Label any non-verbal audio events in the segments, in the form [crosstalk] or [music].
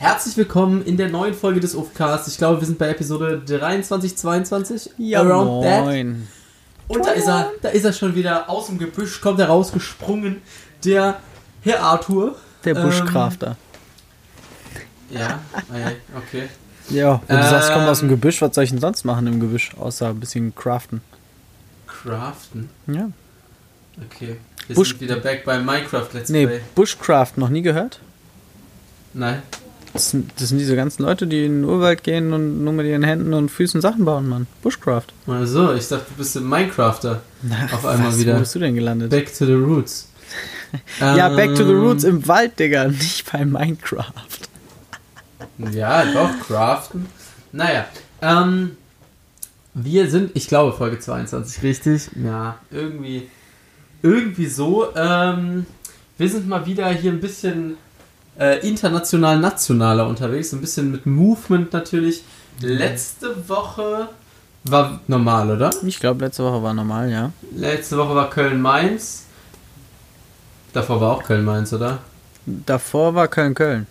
Herzlich willkommen in der neuen Folge des Ufcasts. Ich glaube, wir sind bei Episode 23, 22. Ja, moin. Und da ist er, da ist er schon wieder aus dem Gebüsch, kommt er rausgesprungen. Der Herr Arthur. Der Buschkrafter. Ähm, ja, okay. Ja, wenn du Ähm, sagst, kommt aus dem Gebüsch, was soll ich denn sonst machen im Gebüsch, außer ein bisschen craften? Craften. Ja. Okay. Wir Busch- sind wieder back bei Minecraft Let's Nee, Play. Bushcraft, noch nie gehört? Nein. Das sind, das sind diese ganzen Leute, die in den Urwald gehen und nur mit ihren Händen und Füßen Sachen bauen, Mann. Bushcraft. Also, ich dachte, du bist ein Minecrafter. Auf einmal was, wieder. Wo bist du denn gelandet? Back to the roots. [laughs] ja, back to the Ähm, roots im Wald, Digga, [laughs] nicht bei Minecraft. Ja, doch, craften. Naja, ähm, wir sind, ich glaube, Folge 22, richtig? Ja, irgendwie, irgendwie so. Ähm, wir sind mal wieder hier ein bisschen äh, international, nationaler unterwegs, ein bisschen mit Movement natürlich. Letzte Woche war normal, oder? Ich glaube, letzte Woche war normal, ja. Letzte Woche war Köln-Mainz. Davor war auch Köln-Mainz, oder? Davor war Köln-Köln.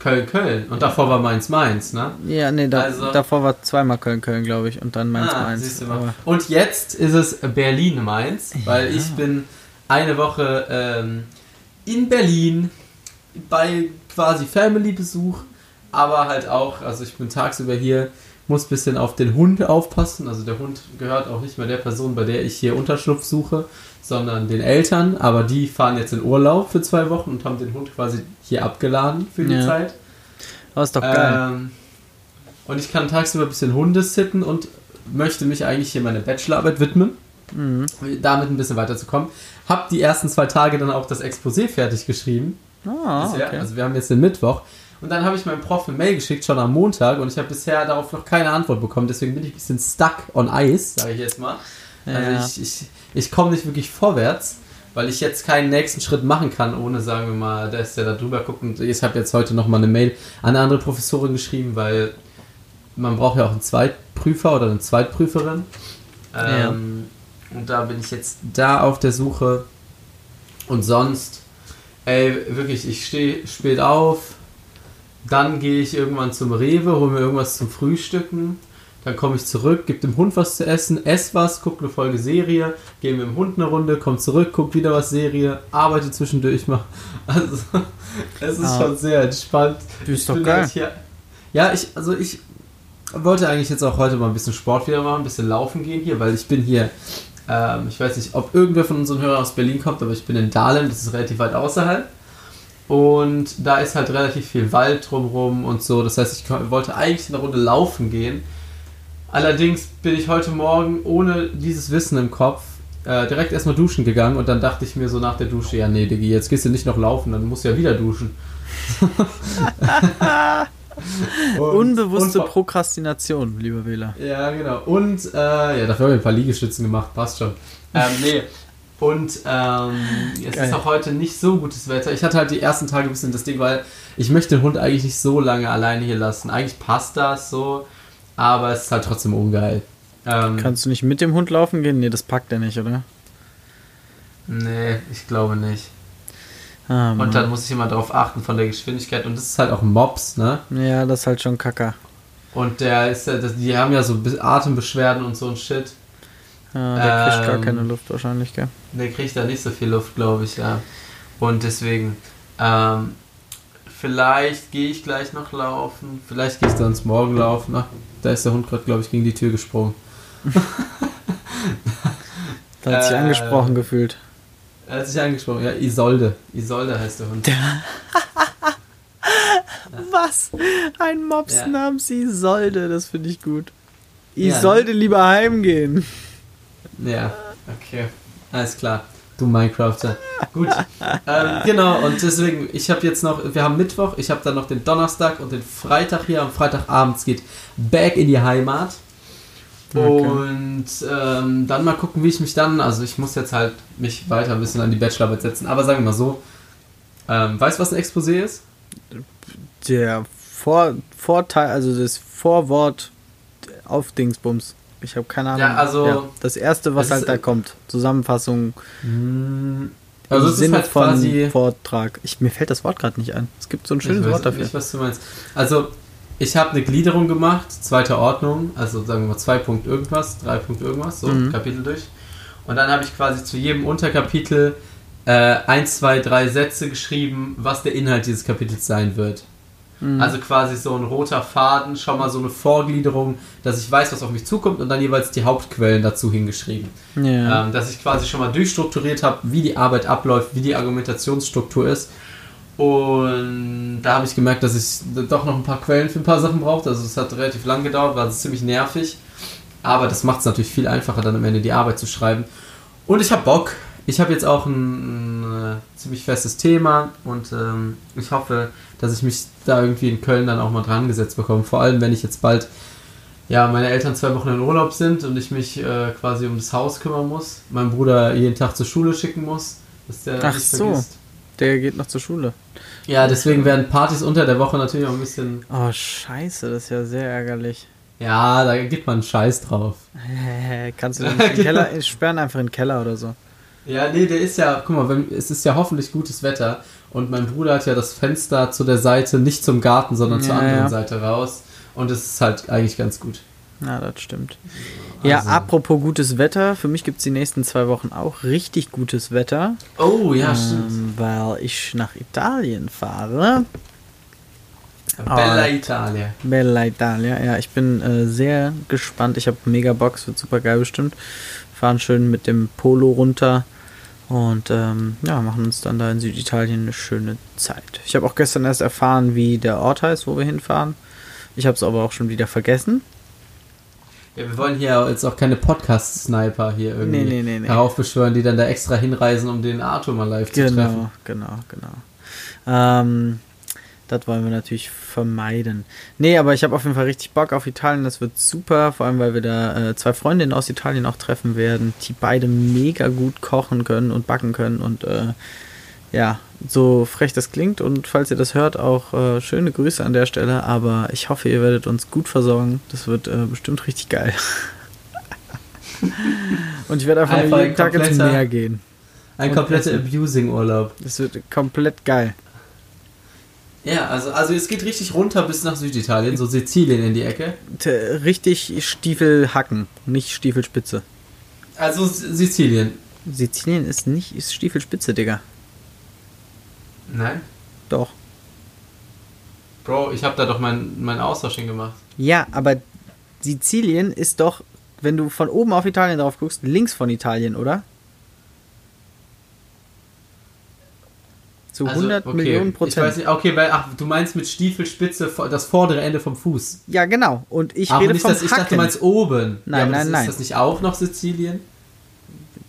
Köln-Köln. Und davor war Mainz-Mainz, ne? Ja, nee, da, Also- davor war zweimal Köln-Köln, glaube ich, und dann Ah, Mainz-Mainz. Aber- Und jetzt ist es Berlin-Mainz, weil Ja. ich bin eine Woche ähm, in Berlin bei quasi Family-Besuch, aber halt auch, also ich bin tagsüber hier, muss ein bisschen auf den Hund aufpassen. Also der Hund gehört auch nicht mehr der Person, bei der ich hier Unterschlupf suche, sondern den Eltern. Aber die fahren jetzt in Urlaub für zwei Wochen und haben den Hund quasi hier abgeladen für die Ja. Zeit. Aber ist doch geil. Ähm, und ich kann tagsüber ein bisschen Hunde sitten und möchte mich eigentlich hier meiner Bachelorarbeit widmen, Mhm. damit ein bisschen weiterzukommen. Hab die ersten zwei Tage dann auch das Exposé fertig geschrieben. Ah, bisher. okay. Also wir haben jetzt den Mittwoch. Und dann habe ich meinem Prof eine Mail geschickt, schon am Montag, und ich habe bisher darauf noch keine Antwort bekommen. Deswegen bin ich ein bisschen stuck on ice, sage ich jetzt mal. Ja. Also ich, ich, ich komme nicht wirklich vorwärts, weil ich jetzt keinen nächsten Schritt machen kann, ohne, sagen wir mal, dass der da drüber guckt. Und ich habe jetzt heute nochmal eine Mail an eine andere Professorin geschrieben, weil man braucht ja auch einen Zweitprüfer oder eine Zweitprüferin. Ja. Ähm, Und da bin ich jetzt da auf der Suche. Und sonst, ey, wirklich, ich stehe spät auf, dann gehe ich irgendwann zum Rewe, hole mir irgendwas zum Frühstücken, dann komme ich zurück, gebe dem Hund was zu essen, ess was, gucke eine Folge Serie, gehe mit dem Hund eine Runde, komme zurück, gucke wieder was Serie, arbeite zwischendurch mal. [laughs] Also, es ist Ah. schon sehr entspannt. Du ist Ich doch geil. Hier, ja, ich, also ich wollte eigentlich jetzt auch heute mal ein bisschen Sport wieder machen, ein bisschen laufen gehen hier, weil ich bin hier, ähm, ich weiß nicht, ob irgendwer von unseren Hörern aus Berlin kommt, aber ich bin in Dahlem, das ist relativ weit außerhalb. Und da ist halt relativ viel Wald drumrum und so. Das heißt, ich wollte eigentlich eine Runde laufen gehen. Allerdings bin ich heute Morgen ohne dieses Wissen im Kopf äh, direkt erstmal duschen gegangen und dann dachte ich mir so nach der Dusche, ja nee, Diggi, jetzt gehst du nicht noch laufen, dann musst du ja wieder duschen. [laughs] [laughs] Und- Unbewusste und- Prokrastination, lieber Wähler. ja, genau. Und, äh, ja, dafür habe ich ein paar Liegestützen gemacht, passt schon. Ähm, nee. Und ähm, es Geil. ist auch heute nicht so gutes Wetter. Ich hatte halt die ersten Tage ein bisschen das Ding, weil ich möchte den Hund eigentlich nicht so lange alleine hier lassen. Eigentlich passt das so, aber es ist halt trotzdem ungeil. Ähm, Kannst du nicht mit dem Hund laufen gehen? Nee, das packt er nicht, oder? nee, ich glaube nicht. Ah. Und dann muss ich immer darauf achten von der Geschwindigkeit. Und das ist halt auch Mops, ne? ja, das ist halt schon kacker. Und der ist ja, die haben ja so Be- Atembeschwerden und so ein Shit. Ja, der kriegt gar Ähm, keine Luft wahrscheinlich, gell? Der kriegt da nicht so viel Luft, glaube ich, ja. Und deswegen, ähm, vielleicht gehe ich gleich noch laufen. Vielleicht gehe ich sonst morgen laufen. Ach, da ist der Hund gerade, glaube ich, gegen die Tür gesprungen. [laughs] Da hat sich äh, angesprochen gefühlt. Er hat sich angesprochen. Ja, Isolde. Isolde heißt der Hund. [laughs] Was? Ein Mops Ja. namens Isolde, das finde ich gut. Ja, Isolde lieber heimgehen. Ja, okay. Alles klar. Du Minecrafter. Gut. ähm, genau, und deswegen, ich habe jetzt noch, wir haben Mittwoch, ich habe dann noch den Donnerstag und den Freitag hier. Am Freitagabend geht back in die Heimat. Okay. Und ähm, dann mal gucken, wie ich mich dann, also ich muss jetzt halt mich weiter ein bisschen an die Bachelorarbeit setzen, aber sagen wir mal so, ähm, weißt du, was ein Exposé ist? Der Vor Vorteil, also das Vorwort auf Dingsbums. Ich habe keine Ahnung. Ja, also- das erste, was Das halt da kommt. Zusammenfassung. Hm, Also Im es ist Sinne halt von Vortrag. Ich, mir fällt das Wort gerade nicht ein. Es gibt so ein schönes ich weiß Wort dafür. nicht, was du meinst. Also, ich habe eine Gliederung gemacht, zweite Ordnung, also sagen wir mal 2 Punkt irgendwas, 3 Punkt irgendwas, so, Mhm. Kapitel durch. Und dann habe ich quasi zu jedem Unterkapitel äh, 1, 2, 3 Sätze geschrieben, was der Inhalt dieses Kapitels sein wird. Mhm. Also quasi so ein roter Faden, schon mal so eine Vorgliederung, dass ich weiß, was auf mich zukommt und dann jeweils die Hauptquellen dazu hingeschrieben. ja. Ähm, dass ich quasi schon mal durchstrukturiert habe, wie die Arbeit abläuft, wie die Argumentationsstruktur ist. Und da habe ich gemerkt, dass ich doch noch ein paar Quellen für ein paar Sachen brauchte. Also es hat relativ lang gedauert, war ziemlich nervig. Aber das macht es natürlich viel einfacher, dann am Ende die Arbeit zu schreiben. Und ich habe Bock. Ich habe jetzt auch ein, ein äh, ziemlich festes Thema und ähm, ich hoffe, dass ich mich da irgendwie in Köln dann auch mal dran gesetzt bekomme. Vor allem, wenn ich jetzt bald, ja, meine Eltern zwei Wochen in Urlaub sind und ich mich äh, quasi um das Haus kümmern muss, meinen Bruder jeden Tag zur Schule schicken muss, dass der Ach nicht so. vergisst. Der geht noch zur Schule. Ja, deswegen werden Partys unter der Woche natürlich auch ein bisschen, Oh, scheiße, das ist ja sehr ärgerlich. ja, da gibt man einen Scheiß drauf. Kannst du [laughs] den nicht in den Keller, sperren einfach in den Keller oder so. Ja, nee, der ist ja, guck mal, wenn, es ist ja hoffentlich gutes Wetter und mein Bruder hat ja das Fenster zu der Seite, nicht zum Garten, sondern zur Ja, anderen ja. Seite raus und es ist halt eigentlich ganz gut. Ja, das stimmt. Ja, Also- apropos gutes Wetter, für mich gibt es die nächsten zwei Wochen auch richtig gutes Wetter, Oh, ja, stimmt. ähm, weil ich nach Italien fahre. Bella Italia. Bella Italia, ja, ich bin äh, sehr gespannt. Ich habe mega es wird super geil bestimmt. Fahren schön mit dem Polo runter und ähm, ja, machen uns dann da in Süditalien eine schöne Zeit. Ich habe auch gestern erst erfahren, wie der Ort heißt, wo wir hinfahren. Ich habe es aber auch schon wieder vergessen. Ja, wir wollen hier jetzt auch keine Podcast-Sniper hier irgendwie Nee, nee, nee, nee. heraufbeschwören, die dann da extra hinreisen, um den Arthur mal live zu treffen. Genau, genau, genau. Ähm, das wollen wir natürlich vermeiden. Nee, aber ich habe auf jeden Fall richtig Bock auf Italien. Das wird super, vor allem weil wir da äh, zwei Freundinnen aus Italien auch treffen werden, die beide mega gut kochen können und backen können. Und äh, ja, so frech das klingt und falls ihr das hört, auch äh, schöne Grüße an der Stelle. Aber ich hoffe, ihr werdet uns gut versorgen. Das wird äh, bestimmt richtig geil. [laughs] und ich werde einfach, Einfach jeden ein Tag ins Meer gehen. Ein kompletter. Abusing-Urlaub. Das wird komplett geil. Ja, also, also es geht richtig runter bis nach Süditalien, so Sizilien in die Ecke. T- Richtig Stiefel hacken, nicht Stiefelspitze. Also Sizilien. Sizilien ist nicht ist Stiefelspitze, Digga. Nein? Doch. Bro, ich habe da doch meinen mein Austausch hingemacht. Ja, aber Sizilien ist doch, wenn du von oben auf Italien drauf guckst, links von Italien, oder? Zu 100 okay, Millionen Ich weiß Prozent. nicht, okay, weil, ach, du meinst mit Stiefelspitze das vordere Ende vom Fuß. Ja, genau. Und ich Ach, rede nicht, vom dass, ich dachte, du Hacken. meinst oben. Nein, ja, nein, das, nein. Ist das nicht auch noch Sizilien?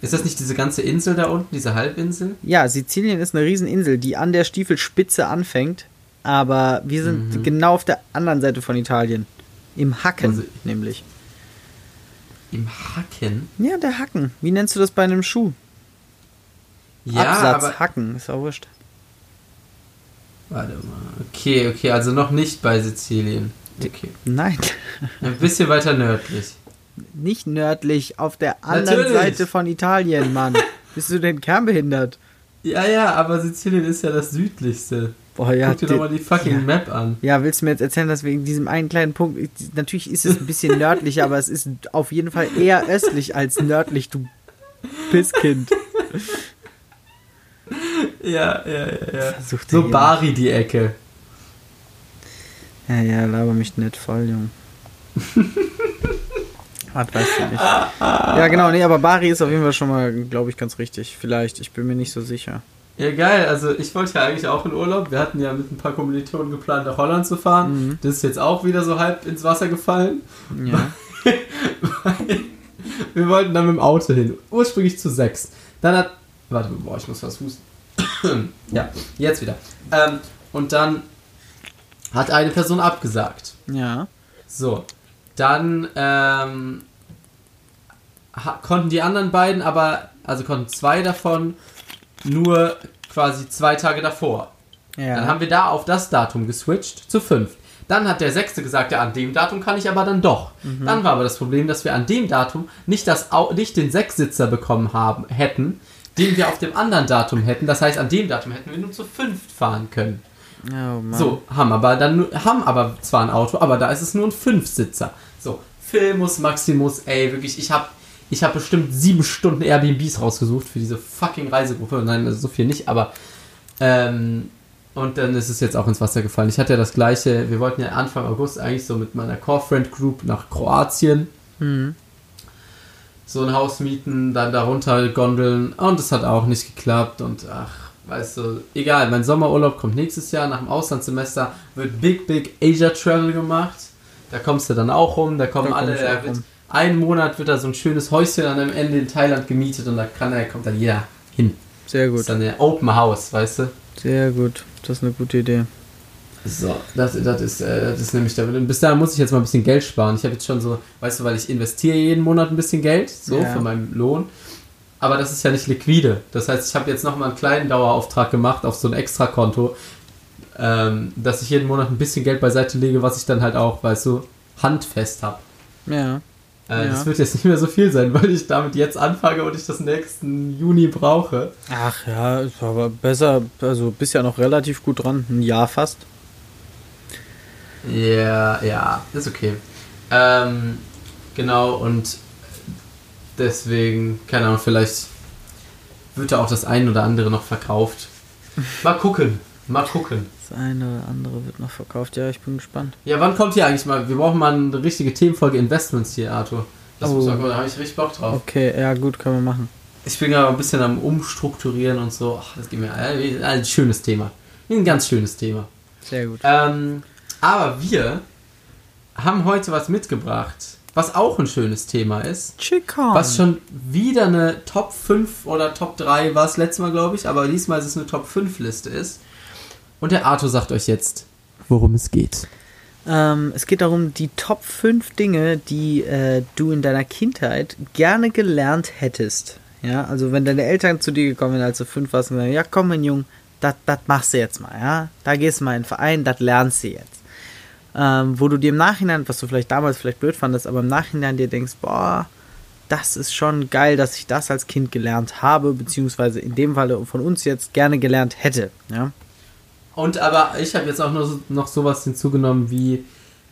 Ist das nicht diese ganze Insel da unten, diese Halbinsel? Ja, Sizilien ist eine Rieseninsel, die an der Stiefelspitze anfängt, aber wir sind genau auf der anderen Seite von Italien. Im Hacken, Also- nämlich. Im Hacken? Ja, der Hacken. Wie nennst du das bei einem Schuh? Ja, Absatz, aber... Hacken, ist auch wurscht. Warte mal. Okay, okay, also noch nicht bei Sizilien. Okay. Nein, Ein bisschen weiter nördlich. Nicht nördlich, auf der anderen Natürlich. Seite von Italien, Mann. [laughs] Bist du denn kernbehindert? Ja, ja, aber Sizilien ist ja das südlichste. Boah, ja. Guck dir doch mal die fucking ja. Map an. Ja, willst du mir jetzt erzählen, dass wegen diesem einen kleinen Punkt, natürlich ist es ein bisschen [laughs] nördlicher, aber es ist auf jeden Fall eher östlich als nördlich, du Pisskind. [laughs] Ja, ja, ja, ja. Versucht er So Bari die Ecke. Ja, ja, laber mich nicht voll, Junge. Was weißt du nicht. Ja, genau, nee, aber Bari ist auf jeden Fall schon mal, glaube ich, ganz richtig. Vielleicht, ich bin mir nicht so sicher. Ja, geil. Also ich wollte ja eigentlich auch in Urlaub. Wir hatten ja mit ein paar Kommilitonen geplant, nach Holland zu fahren. Mhm. Das ist jetzt auch wieder so halb ins Wasser gefallen. Ja. [laughs] Wir wollten dann mit dem Auto hin. Ursprünglich zu sechs. Dann hat... Warte, boah, ich muss was husten. [clears throat] ja, jetzt wieder. Ähm, und dann hat eine Person abgesagt. Ja. So, dann ähm, konnten die anderen beiden aber, also konnten zwei davon nur quasi zwei Tage davor. Ja. Dann haben wir da auf das Datum geswitcht zu fünf. Dann hat der Sechste gesagt, ja, an dem Datum kann ich aber dann doch. Mhm. Dann war aber das Problem, dass wir an dem Datum nicht, das, nicht den Sechssitzer bekommen haben, hätten, den wir auf dem anderen Datum hätten. Das heißt, an dem Datum hätten wir nur zu fünft fahren können. Oh Mann. So, haben aber dann haben aber zwar ein Auto, aber da ist es nur ein Fünfsitzer. So, Filmus Maximus, ey, wirklich, ich habe ich hab bestimmt sieben Stunden Airbnbs rausgesucht für diese fucking Reisegruppe. Nein, also so viel nicht, aber ähm, und dann ist es jetzt auch ins Wasser gefallen. Ich hatte ja das gleiche, wir wollten ja Anfang August eigentlich so mit meiner Core Friend Group nach Kroatien Mhm. so ein Haus mieten, dann darunter gondeln und es hat auch nicht geklappt und ach, weißt du, egal, mein Sommerurlaub kommt nächstes Jahr nach dem Auslandssemester, wird Big Big Asia Travel gemacht, da kommst du dann auch rum, da kommen Da alle, da wird, einen Monat wird da so ein schönes Häuschen an einem Ende in Thailand gemietet und da kann, da kommt dann jeder hin. Sehr Das gut. ist dann der Open House, weißt du? Sehr gut. Das ist eine gute Idee. So, das, das, ist, äh, das ist nämlich der Bis dahin muss ich jetzt mal ein bisschen Geld sparen. Ich habe jetzt schon so, weißt du, weil ich investiere jeden Monat ein bisschen Geld, so Ja. von meinem Lohn. Aber das ist ja nicht liquide. Das heißt, ich habe jetzt nochmal einen kleinen Dauerauftrag gemacht auf so ein Extrakonto, ähm, dass ich jeden Monat ein bisschen Geld beiseite lege, was ich dann halt auch, weißt du, handfest habe. Ja. Äh, Ja. Das wird jetzt nicht mehr so viel sein, [laughs] weil ich damit jetzt anfange und ich das nächsten Juni brauche. Ach ja, ist aber besser, also bist ja noch relativ gut dran. Ein Jahr fast. Ja, ja, ist okay. Ähm, genau, und deswegen, keine Ahnung, vielleicht wird da auch das ein oder andere noch verkauft. Mal gucken, mal gucken. Das eine oder andere wird noch verkauft. Ja, ich bin gespannt. Ja, wann kommt hier eigentlich mal? Wir brauchen mal eine richtige Themenfolge Investments hier, Arthur. Das Oh. muss man, da habe ich richtig Bock drauf. Okay, ja gut, können wir machen. Ich bin gerade ein bisschen am Umstrukturieren und so. Ach, das geht mir äh, ein schönes Thema. Ein ganz schönes Thema. Sehr gut. Ähm, aber wir haben heute was mitgebracht, was auch ein schönes Thema ist. Chicken. Was schon wieder eine Top 5 oder Top 3 war es letztes Mal, glaube ich, aber diesmal ist es eine Top 5 Liste ist. Und der Arthur sagt euch jetzt, worum es geht. Ähm, es geht darum, die Top 5 Dinge, die äh, du in deiner Kindheit gerne gelernt hättest. Ja, also wenn deine Eltern zu dir gekommen wären, als du 5 warst und gesagt, ja komm mein Junge, das machst du jetzt mal, ja. Da gehst du mal in den Verein, das lernst du jetzt. Ähm, wo du dir im Nachhinein, was du vielleicht damals vielleicht blöd fandest, aber im Nachhinein dir denkst, boah, das ist schon geil, dass ich das als Kind gelernt habe, beziehungsweise in dem Falle von uns jetzt gerne gelernt hätte, ja. Und aber ich habe jetzt auch noch, so- noch sowas hinzugenommen wie,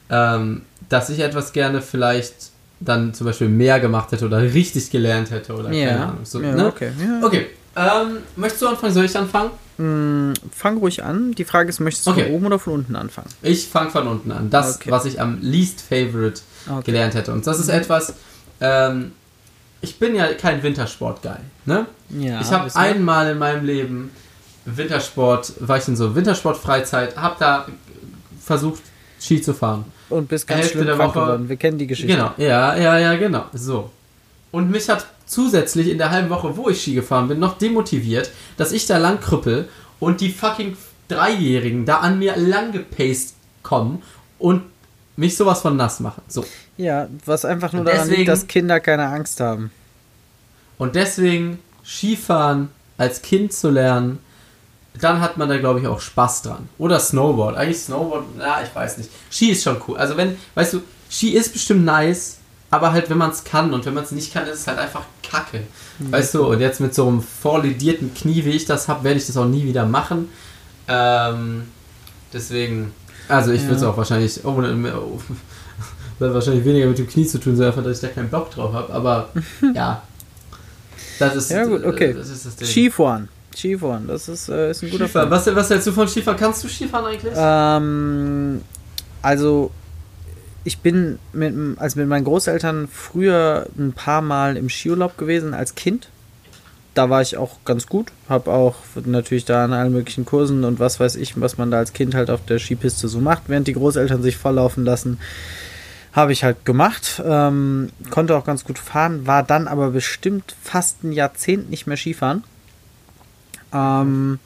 ähm, dass ich etwas gerne vielleicht dann zum Beispiel mehr gemacht hätte oder richtig gelernt hätte oder keine Ja, Ahnung. So, ja ne? okay. Ja. Okay, ähm, möchtest du anfangen? Soll ich anfangen? Mm, Fang ruhig an. Die Frage ist, möchtest du Okay. von oben oder von unten anfangen? Ich fange von unten an. Das, Okay. was ich am least favorite Okay. gelernt hätte. Und das ist etwas, ähm, ich bin ja kein Wintersport-Guy, ne? Ja, ich habe einmal in meinem Leben Wintersport, war ich in so Wintersport-Freizeit, habe da versucht, Ski zu fahren. und bist ganz Hälfte schlimm der Woche- geworden. Wir kennen die Geschichte. Genau, ja, ja, ja, genau. So. Und mich hat zusätzlich in der halben Woche, wo ich Ski gefahren bin, noch demotiviert, dass ich da lang krüppel und die fucking Dreijährigen da an mir lang gepaced kommen und mich sowas von nass machen. So. Ja, was einfach nur Und daran deswegen- liegt, dass Kinder keine Angst haben. Und deswegen Skifahren als Kind zu lernen, dann hat man da, glaube ich, auch Spaß dran. Oder Snowboard. Eigentlich Snowboard, ja, ich weiß nicht. Ski ist schon cool. Also wenn, weißt du, Ski ist bestimmt nice, aber halt, wenn man es kann und wenn man es nicht kann, ist es halt einfach kacke. Weißt du, und jetzt mit so einem vorlidierten Knie, wie ich das habe, werde ich das auch nie wieder machen. Ähm, deswegen, also ich würde es Ja. auch wahrscheinlich, oh, oh, [laughs] das hat wahrscheinlich weniger mit dem Knie zu tun, sondern einfach, dass ich da keinen Bock drauf habe. Aber [laughs] ja, das ist, Ja, gut, okay. das ist das Ding. Skifahren. Skifahren, das ist, äh, ist ein guter Skifahren. Fall. Was, was hältst du von Skifahren? Kannst du Skifahren eigentlich? Ähm, also, ich bin mit, also mit meinen Großeltern früher ein paar Mal im Skiurlaub gewesen als Kind. Da war ich auch ganz gut. Hab auch natürlich da an allen möglichen Kursen und was weiß ich, was man da als Kind halt auf der Skipiste so macht, während die Großeltern sich volllaufen lassen. Habe ich halt gemacht. Ähm, konnte auch ganz gut fahren, war dann aber bestimmt fast ein Jahrzehnt nicht mehr Skifahren. Ähm,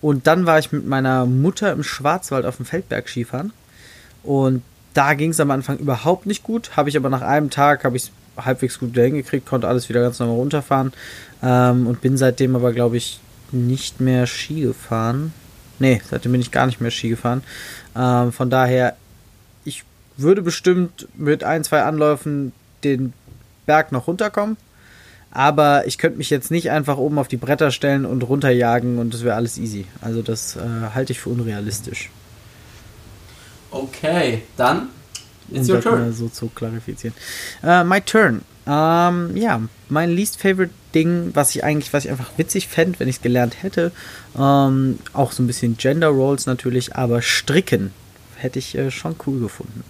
und dann war ich mit meiner Mutter im Schwarzwald auf dem Feldberg Skifahren. Und da ging es am Anfang überhaupt nicht gut. Habe ich aber nach einem Tag habe ich halbwegs gut wieder hingekriegt, konnte alles wieder ganz normal runterfahren. Ähm, und bin seitdem aber, glaube ich, nicht mehr Ski gefahren. Nee, seitdem bin ich gar nicht mehr Ski gefahren. Ähm, von daher, ich würde bestimmt mit ein, zwei Anläufen den Berg noch runterkommen. Aber ich könnte mich jetzt nicht einfach oben auf die Bretter stellen und runterjagen und das wäre alles easy. Also das äh, halte ich für unrealistisch. Okay, dann It's um your turn. so zu klarifizieren. Uh, my turn. Ähm, ja, mein least favorite Ding, was ich eigentlich, was ich einfach witzig fände, wenn ich es gelernt hätte, ähm, auch so ein bisschen Gender Roles natürlich, aber Stricken hätte ich äh, schon cool gefunden.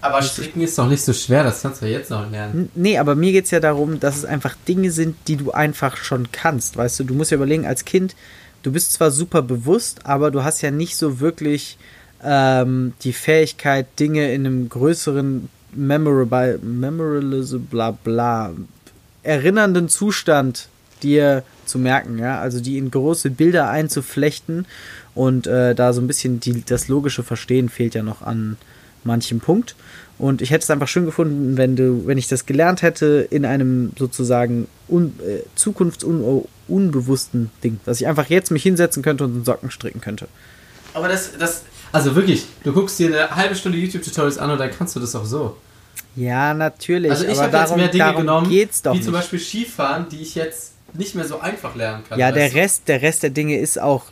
Aber Stricken ist doch nicht so schwer, das kannst du ja jetzt noch lernen. Nee, aber mir geht es ja darum, dass es einfach Dinge sind, die du einfach schon kannst. Weißt du, du musst ja überlegen, als Kind, du bist zwar super bewusst, aber du hast ja nicht so wirklich ähm, die Fähigkeit, Dinge in einem größeren memorable, memorable, bla bla, erinnernden Zustand dir zu merken, ja, also die in große Bilder einzuflechten und äh, da so ein bisschen die, das logische Verstehen fehlt ja noch an manchem Punkt. Und ich hätte es einfach schön gefunden, wenn du, wenn ich das gelernt hätte in einem sozusagen un, äh, zukunftsunbewussten Ding, dass ich einfach jetzt mich hinsetzen könnte und einen Socken stricken könnte. Aber das, das, also wirklich, du guckst dir eine halbe Stunde YouTube-Tutorials an und dann kannst du das auch so. Ja, natürlich. Also ich habe jetzt mehr Dinge genommen, wie nicht. zum Beispiel Skifahren, die ich jetzt nicht mehr so einfach lernen kann. Ja, der Rest, der Rest der Dinge ist auch,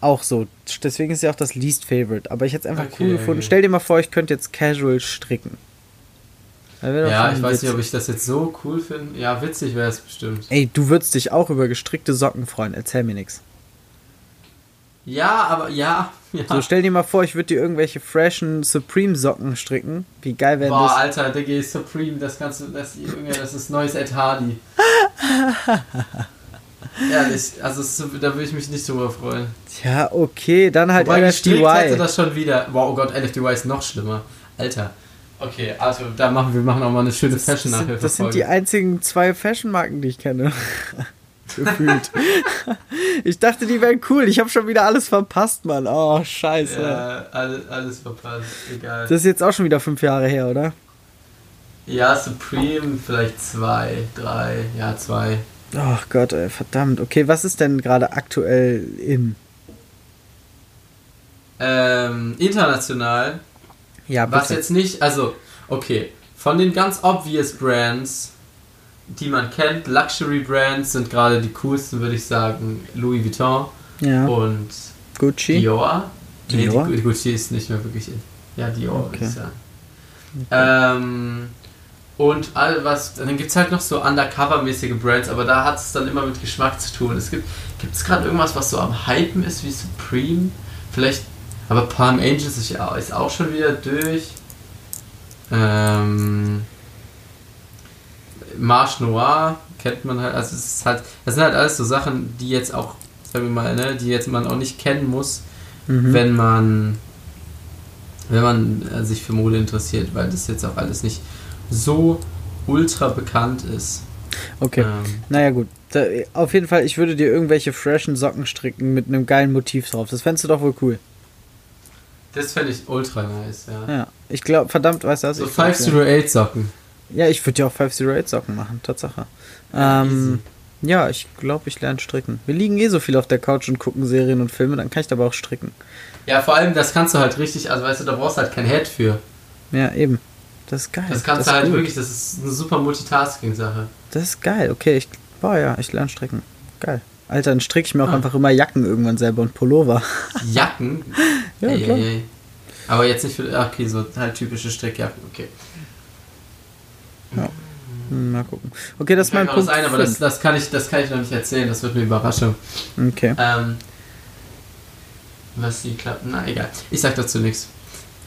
auch so. Deswegen ist ja auch das Least Favorite. Aber ich hätte es einfach okay, cool gefunden. Stell dir mal vor, ich könnte jetzt casual stricken. Ja, ich weiß witzig. nicht, ob ich das jetzt so cool finde. Ja, witzig wäre es bestimmt. Ey, du würdest dich auch über gestrickte Socken freuen. Erzähl mir nichts. Ja, aber ja, ja. So, stell dir mal vor, ich würde dir irgendwelche freshen Supreme-Socken stricken. Wie geil wäre das? Boah, Alter, Digga, Supreme, das kannst du, das, das ist neues Ed Hardy. [laughs] Ehrlich, also da würde ich mich nicht drüber freuen. Ja, okay, dann halt Wobei LFDY. hätte das schon wieder. Wow, oh Gott, LFDY ist noch schlimmer. Alter. Okay, also da machen wir machen auch mal eine schöne Fashion-Nachhilfe. Das sind die einzigen zwei Fashion-Marken, die ich kenne [laughs] gefühlt. [laughs] ich dachte, die wären cool. Ich habe schon wieder alles verpasst, Mann. Oh, scheiße. Ja, alles, alles verpasst. Egal. Das ist jetzt auch schon wieder fünf Jahre her, oder? Ja, Supreme vielleicht zwei, drei, ja, zwei. Oh Gott, ey, verdammt. Okay, was ist denn gerade aktuell in? Ähm, international. Ja, bitte. Was jetzt nicht, also, okay, von den ganz obvious Brands die man kennt, Luxury Brands sind gerade die coolsten, würde ich sagen. Louis Vuitton ja. und Gucci. Dior. Dior? Nee, die, Gucci ist nicht mehr wirklich in. Ja, Dior, okay. würde ich sagen. Okay. Ähm, und all was, dann gibt es halt noch so undercover-mäßige Brands, aber da hat es dann immer mit Geschmack zu tun. Es gibt es gerade irgendwas, was so am Hypen ist wie Supreme? Vielleicht, aber Palm Angels ist, ist auch schon wieder durch. Ähm, Marche Noir kennt man halt, also es ist halt, das sind halt alles so Sachen, die jetzt auch, sagen wir mal, ne, die jetzt man auch nicht kennen muss, mhm. wenn man wenn man äh, sich für Mode interessiert, weil das jetzt auch alles nicht so ultra bekannt ist. Okay. Ähm, naja, gut. Da, auf jeden Fall, ich würde dir irgendwelche freshen Socken stricken mit einem geilen Motiv drauf. Das fändest du doch wohl cool. Das fände ich ultra nice, ja. Ja, ich glaube, verdammt, weißt du was? So 508 Socken. Ja, ich würde ja auch 508 Socken machen, Tatsache. Ähm, ja, ich glaube, ich lerne stricken. Wir liegen eh so viel auf der Couch und gucken Serien und Filme, dann kann ich aber auch stricken. Ja, vor allem, das kannst du halt richtig, also weißt du, da brauchst du halt kein Head für. Ja, eben. Das ist geil. Das kannst das du halt gut. wirklich, das ist eine super Multitasking-Sache. Das ist geil, okay, ich, boah ja, ich lerne stricken. Geil. Alter, dann stricke ich mir auch ah. einfach immer Jacken irgendwann selber und Pullover. [laughs] Jacken? ja, ey, klar. Ey, ey. Aber jetzt nicht für, okay, so halt typische Strickjacken, okay. Ja. Mal gucken. Okay, das ist mein Punkt. Ein, aber das, das, kann ich, das kann ich noch nicht erzählen, das wird eine Überraschung. Okay. Ähm, was sie klappt. Na egal. Ich sag dazu nichts.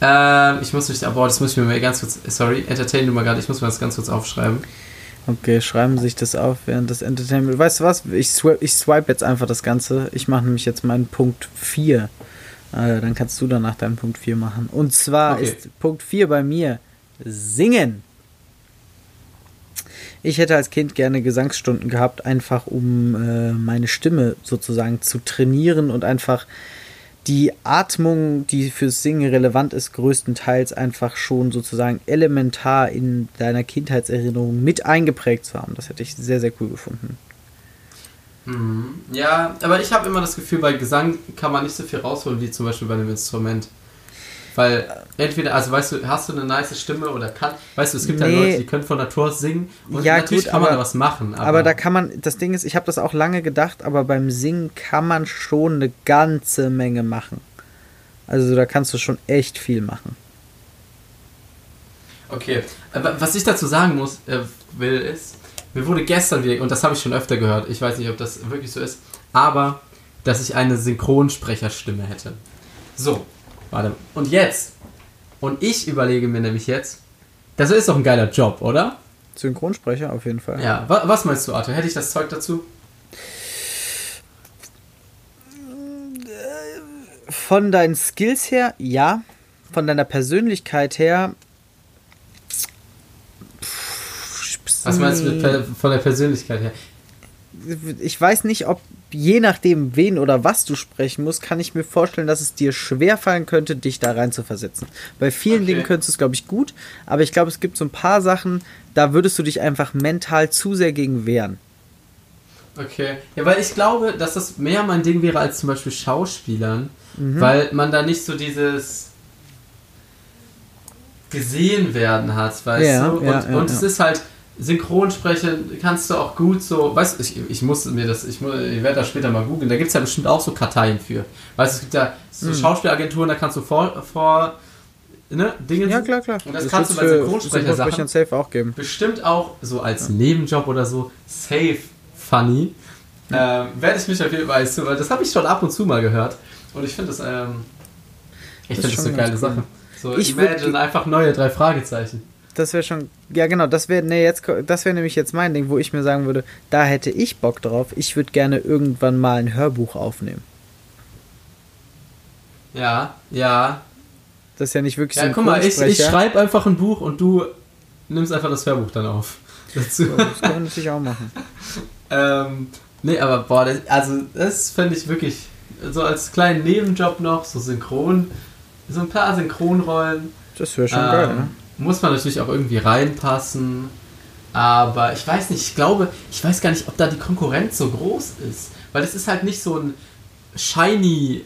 Ähm, ich muss mich, boah, das muss ich mir mal ganz kurz, sorry, entertain du mal gerade, ich muss mir das ganz kurz aufschreiben. Okay, schreiben Sie sich das auf während das Entertainment. Weißt du was? Ich swipe, ich swipe jetzt einfach das Ganze. Ich mache nämlich jetzt meinen Punkt 4. Äh, dann kannst du danach deinen Punkt 4 machen. Und zwar okay. ist Punkt 4 bei mir Singen. Ich hätte als Kind gerne Gesangsstunden gehabt, einfach um äh, meine Stimme sozusagen zu trainieren und einfach die Atmung, die fürs Singen relevant ist, größtenteils einfach schon sozusagen elementar in deiner Kindheitserinnerung mit eingeprägt zu haben. Das hätte ich sehr, sehr cool gefunden. Mhm. Ja, aber ich habe immer das Gefühl, bei Gesang kann man nicht so viel rausholen wie zum Beispiel bei einem Instrument. Weil entweder, also weißt du, hast du eine nice Stimme oder kann, weißt du, es gibt Nee. ja Leute, die können von Natur aus singen und Ja, natürlich gut, kann man aber- da was machen. Aber, Aber da kann man, das Ding ist, ich habe das auch lange gedacht, aber beim Singen kann man schon eine ganze Menge machen. Also da kannst du schon echt viel machen. Okay, aber was ich dazu sagen muss, äh, will, ist, mir wurde gestern wieder, und das habe ich schon öfter gehört, ich weiß nicht, ob das wirklich so ist, aber, dass ich eine Synchronsprecherstimme hätte. So, warte, und jetzt, und ich überlege mir nämlich jetzt, das ist doch ein geiler Job, oder? Synchronsprecher auf jeden Fall. Ja, wa was meinst du, Arthur? Hätte ich das Zeug dazu? Von deinen Skills her, ja. Von deiner Persönlichkeit her. Was meinst du mit von der Persönlichkeit her? Ich weiß nicht, ob je nachdem, wen oder was du sprechen musst, kann ich mir vorstellen, dass es dir schwer fallen könnte, dich da rein zu versetzen. Bei vielen Okay. Dingen könntest du es, glaube ich, gut, aber ich glaube, es gibt so ein paar Sachen, da würdest du dich einfach mental zu sehr gegen wehren. Okay. Ja, weil ich glaube, dass das mehr mein Ding wäre als zum Beispiel Schauspielern, weil man da nicht so dieses gesehen werden hat, weißt Ja, du? Und, ja, ja, und es ist halt, Synchronsprechen kannst du auch gut so, weißt du, ich, ich muss mir das, ich, ich werde das später mal googeln, da gibt es ja bestimmt auch so Karteien für. Weißt du, es gibt ja so Hm. Schauspielagenturen, da kannst du vor, vor ne, Dinge Ja, klar, klar. Und das kannst du bei Synchronsprecher safe auch geben. bestimmt auch so als Nebenjob oder so safe funny. Ähm, werde ich mich auf jeden Fall, weil das habe ich schon ab und zu mal gehört. Und ich finde das, ähm, ich Das finde das eine geile cool. Sache. So, Ich imagine einfach neue drei Fragezeichen. Das wäre schon, ja genau, das wäre, nee, jetzt, das wäre nämlich jetzt mein Ding, wo ich mir sagen würde, da hätte ich Bock drauf. Ich würde gerne irgendwann mal ein Hörbuch aufnehmen. Ja, ja. Das ist ja nicht wirklich Ja, guck mal, ich, ich schreibe einfach ein Buch und du nimmst einfach das Hörbuch dann auf. [laughs] Dazu. Ja, Das kann man natürlich auch machen. [laughs] ähm, nee, aber boah, das, also das fände ich wirklich so als kleinen Nebenjob noch, so synchron, so ein paar Synchronrollen. Das wäre schon Ähm, geil, ne? Muss man natürlich auch irgendwie reinpassen. Aber ich weiß nicht, ich glaube, ich weiß gar nicht, ob da die Konkurrenz so groß ist. Weil es ist halt nicht so ein shiny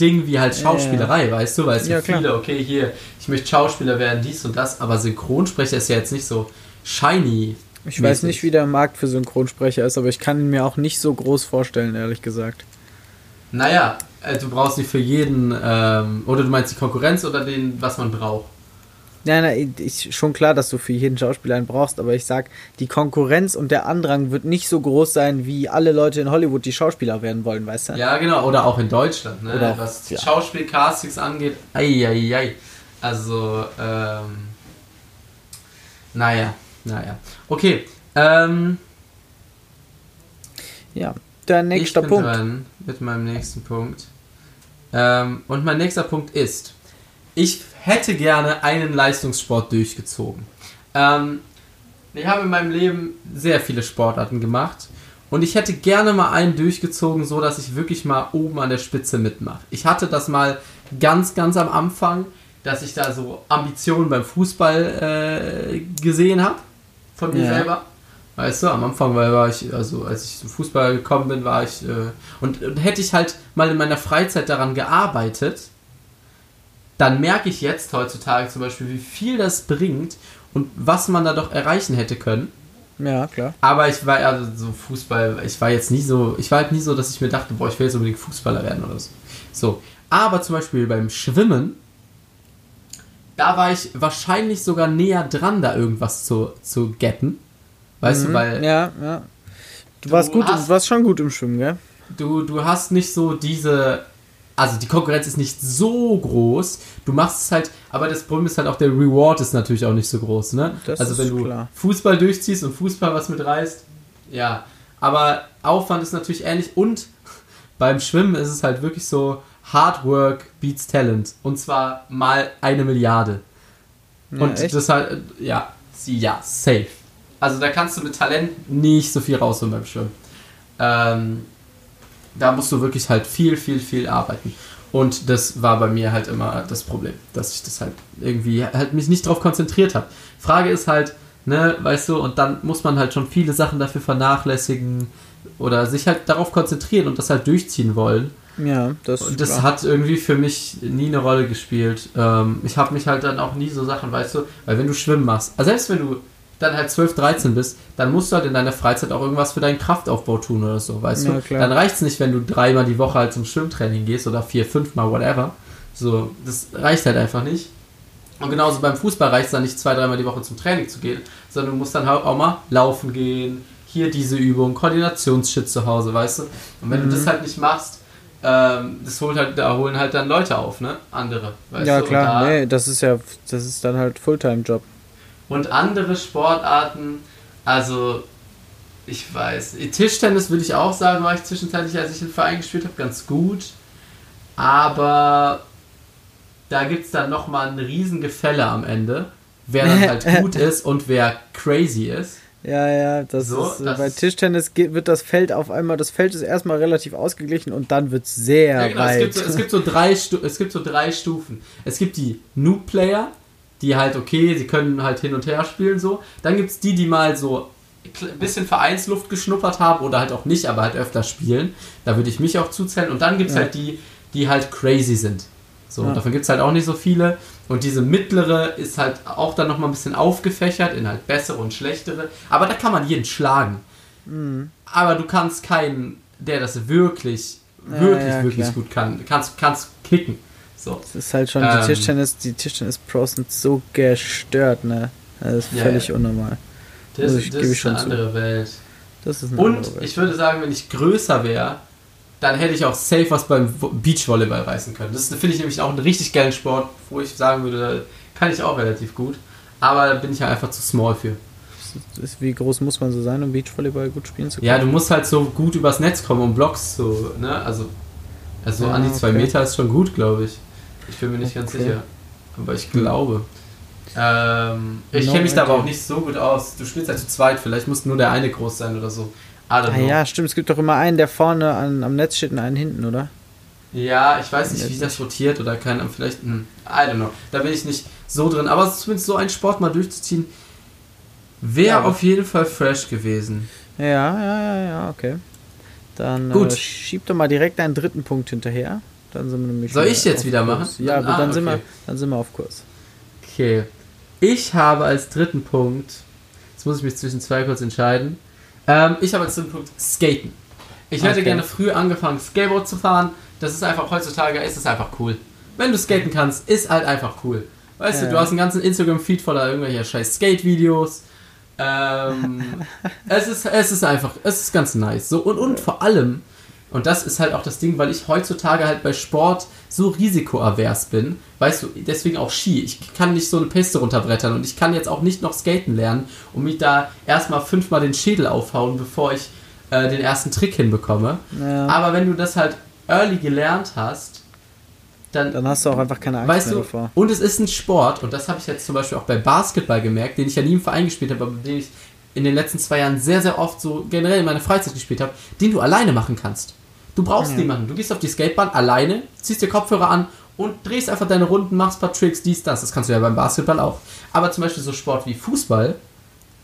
Ding wie halt Schauspielerei, weißt du? Weil es Ja, gibt klar. viele, okay, hier, ich möchte Schauspieler werden, dies und das, aber Synchronsprecher ist ja jetzt nicht so shiny. Ich weiß nicht, wie der Markt für Synchronsprecher ist, aber ich kann ihn mir auch nicht so groß vorstellen, ehrlich gesagt. Naja, äh, du brauchst nicht für jeden, ähm, oder du meinst die Konkurrenz oder den, was man braucht. Ja, na, ich, schon klar, dass du für jeden Schauspieler einen brauchst, aber ich sag, die Konkurrenz und der Andrang wird nicht so groß sein, wie alle Leute in Hollywood, die Schauspieler werden wollen, weißt du? Ja, genau, oder auch in Deutschland, ne? Oder auch, was ja. Schauspielcastings angeht. Eieiei. Also, ähm. Naja, naja. Okay, ähm. Ja. Der nächste ich bin Punkt. dran mit meinem nächsten Punkt. Ähm, und mein nächster Punkt ist, ich hätte gerne einen Leistungssport durchgezogen. Ähm, ich habe in meinem Leben sehr viele Sportarten gemacht und ich hätte gerne mal einen durchgezogen, so dass ich wirklich mal oben an der Spitze mitmache. Ich hatte das mal ganz, ganz am Anfang, dass ich da so Ambitionen beim Fußball äh, gesehen habe von mir Ja. selber. Weißt du, am Anfang war, war ich, also als ich zum Fußball gekommen bin, war ich, äh, und, und hätte ich halt mal in meiner Freizeit daran gearbeitet, dann merke ich jetzt heutzutage zum Beispiel, wie viel das bringt und was man da doch erreichen hätte können. Ja, klar. Aber ich war also so Fußball, ich war jetzt nie so, ich war halt nie so, dass ich mir dachte, boah, ich will jetzt unbedingt Fußballer werden oder so. So. Aber zum Beispiel beim Schwimmen, da war ich wahrscheinlich sogar näher dran, da irgendwas zu, zu getten. Weißt Mhm. du, weil Ja, ja. Du, Du warst gut, hast- du warst schon gut im Schwimmen, gell? du, du hast nicht so diese. Also die Konkurrenz ist nicht so groß. Du machst es halt, aber das Problem ist halt auch, der Reward ist natürlich auch nicht so groß, ne? Das also wenn du klar. Fußball durchziehst und Fußball was mitreißt, ja. Aber Aufwand ist natürlich ähnlich und [laughs] beim Schwimmen ist es halt wirklich so, Hard Work beats Talent. Und zwar mal eine Milliarde. Ja, und echt? das halt, ja, ja, safe. Also da kannst du mit Talent nicht so viel rausholen beim Schwimmen. Ähm, da musst du wirklich halt viel, viel, viel arbeiten. Und das war bei mir halt immer das Problem, dass ich das halt irgendwie halt mich nicht drauf konzentriert habe. Frage ist halt, ne, weißt du, und dann muss man halt schon viele Sachen dafür vernachlässigen oder sich halt darauf konzentrieren und das halt durchziehen wollen. Ja, das Und das hat irgendwie für mich nie eine Rolle gespielt. Ähm, ich habe mich halt dann auch nie so Sachen, weißt du, weil wenn du Schwimmen machst, also selbst wenn du dann halt 12, 13 bist, dann musst du halt in deiner Freizeit auch irgendwas für deinen Kraftaufbau tun oder so, weißt Ja, du? klar. Dann reicht es nicht, wenn du dreimal die Woche halt zum Schwimmtraining gehst oder vier, fünfmal, whatever. So, das reicht halt einfach nicht. Und genauso beim Fußball reicht es dann nicht, zwei, dreimal die Woche zum Training zu gehen, sondern du musst dann halt auch mal laufen gehen, hier diese Übung, Koordinationsshit zu Hause, weißt du? Und wenn Mhm. du das halt nicht machst, ähm, das holt halt, da holen halt dann Leute auf, ne? Andere, weißt ja, du? Und klar, da- nee, das ist ja, das ist dann halt Fulltime-Job. Und andere Sportarten, also ich weiß, Tischtennis würde ich auch sagen, war ich zwischenzeitlich, als ich im Verein gespielt habe, ganz gut. Aber da gibt es dann nochmal ein Riesengefälle am Ende, wer dann halt [laughs] gut ist und wer crazy ist. Ja, ja, das So, ist, äh, das bei Tischtennis geht, wird das Feld auf einmal, das Feld ist erstmal relativ ausgeglichen und dann wird es sehr Ja, genau, es weit. gibt, so, es, gibt so drei es gibt so drei Stufen. Es gibt die Noob-Player, die halt, okay, sie können halt hin und her spielen so. Dann gibt es die, die mal so ein bisschen Vereinsluft geschnuppert haben oder halt auch nicht, aber halt öfter spielen. Da würde ich mich auch zuzählen. Und dann gibt es Ja. halt die, die halt crazy sind. So, Ja. davon gibt es halt auch nicht so viele. Und diese mittlere ist halt auch dann nochmal ein bisschen aufgefächert in halt bessere und schlechtere. Aber da kann man jeden schlagen. Mhm. Aber du kannst keinen, der das wirklich, wirklich, ja, wirklich klar. gut kann, kannst, kannst kicken. So. Das ist halt schon, Ähm. die Tischtennis, die Tischtennis-Pros sind so gestört, ne? Das ist völlig ja. unnormal. Das, Muss ich- das ist schon eine zu. andere Welt. Das ist eine Und andere Welt. ich würde sagen, wenn ich größer wäre, dann hätte ich auch safe was beim Vo- Beachvolleyball reißen können. Das finde ich nämlich auch einen richtig geilen Sport, wo ich sagen würde, da kann ich auch relativ gut. Aber da bin ich ja einfach zu small für. Ist, wie groß muss man so sein, um Beachvolleyball gut spielen zu können? Ja, du musst halt so gut übers Netz kommen, um Blocks zu, ne? Also, also Ja, an die zwei okay. Meter ist schon gut, glaube ich. Ich bin mir nicht ganz Okay. sicher. Aber ich glaube. Ähm, ich No kenne mich da aber auch nicht so gut aus. Du spielst halt zu zweit, vielleicht muss nur der eine groß sein oder so. Ah ja, stimmt. Es gibt doch immer einen, der vorne an, am Netz steht und einen hinten, oder? Ja, ich weiß nicht, wie das rotiert oder kein, vielleicht, hm, I don't know. Da bin ich nicht so drin. Aber zumindest so einen Sport mal durchzuziehen, wäre Ja. auf jeden Fall fresh gewesen. Ja, ja, ja, ja, okay. Dann Gut. Äh, schieb doch mal direkt einen dritten Punkt hinterher. Dann sind wir nämlich Soll ich jetzt wieder Kurs. machen? Ja, Dann- ah, dann, sind wir, dann sind wir auf Kurs. Okay. Ich habe als dritten Punkt, jetzt muss ich mich zwischen zwei kurz entscheiden. Ähm, ich habe als dritten Punkt Skaten. Ich hätte Okay. gerne früh angefangen, Skateboard zu fahren. Das ist einfach, heutzutage ist es einfach cool. Wenn du skaten kannst, ist halt einfach cool. Weißt Ja. du, du hast einen ganzen Instagram-Feed voller irgendwelcher scheiß Skate-Videos. Ähm, [laughs] es, ist, es ist einfach, es ist ganz nice. So, und, und vor allem, und das ist halt auch das Ding, weil ich heutzutage halt bei Sport so risikoavers bin, weißt du, deswegen auch Ski. Ich kann nicht so eine Piste runterbrettern und ich kann jetzt auch nicht noch skaten lernen und mich da erstmal fünfmal den Schädel aufhauen, bevor ich äh, den ersten Trick hinbekomme. Ja, Aber wenn du das halt early gelernt hast, dann, dann hast du auch einfach keine Angst weißt mehr du, davor. und es ist ein Sport, und das habe ich jetzt zum Beispiel auch bei Basketball gemerkt, den ich ja nie im Verein gespielt habe, aber den ich in den letzten zwei Jahren sehr, sehr oft so generell in meiner Freizeit gespielt habe, den du alleine machen kannst. Du brauchst Ja. niemanden. Du gehst auf die Skatebahn alleine, ziehst dir Kopfhörer an und drehst einfach deine Runden, machst ein paar Tricks, dies, das. Das kannst du ja beim Basketball auch. Aber zum Beispiel so Sport wie Fußball,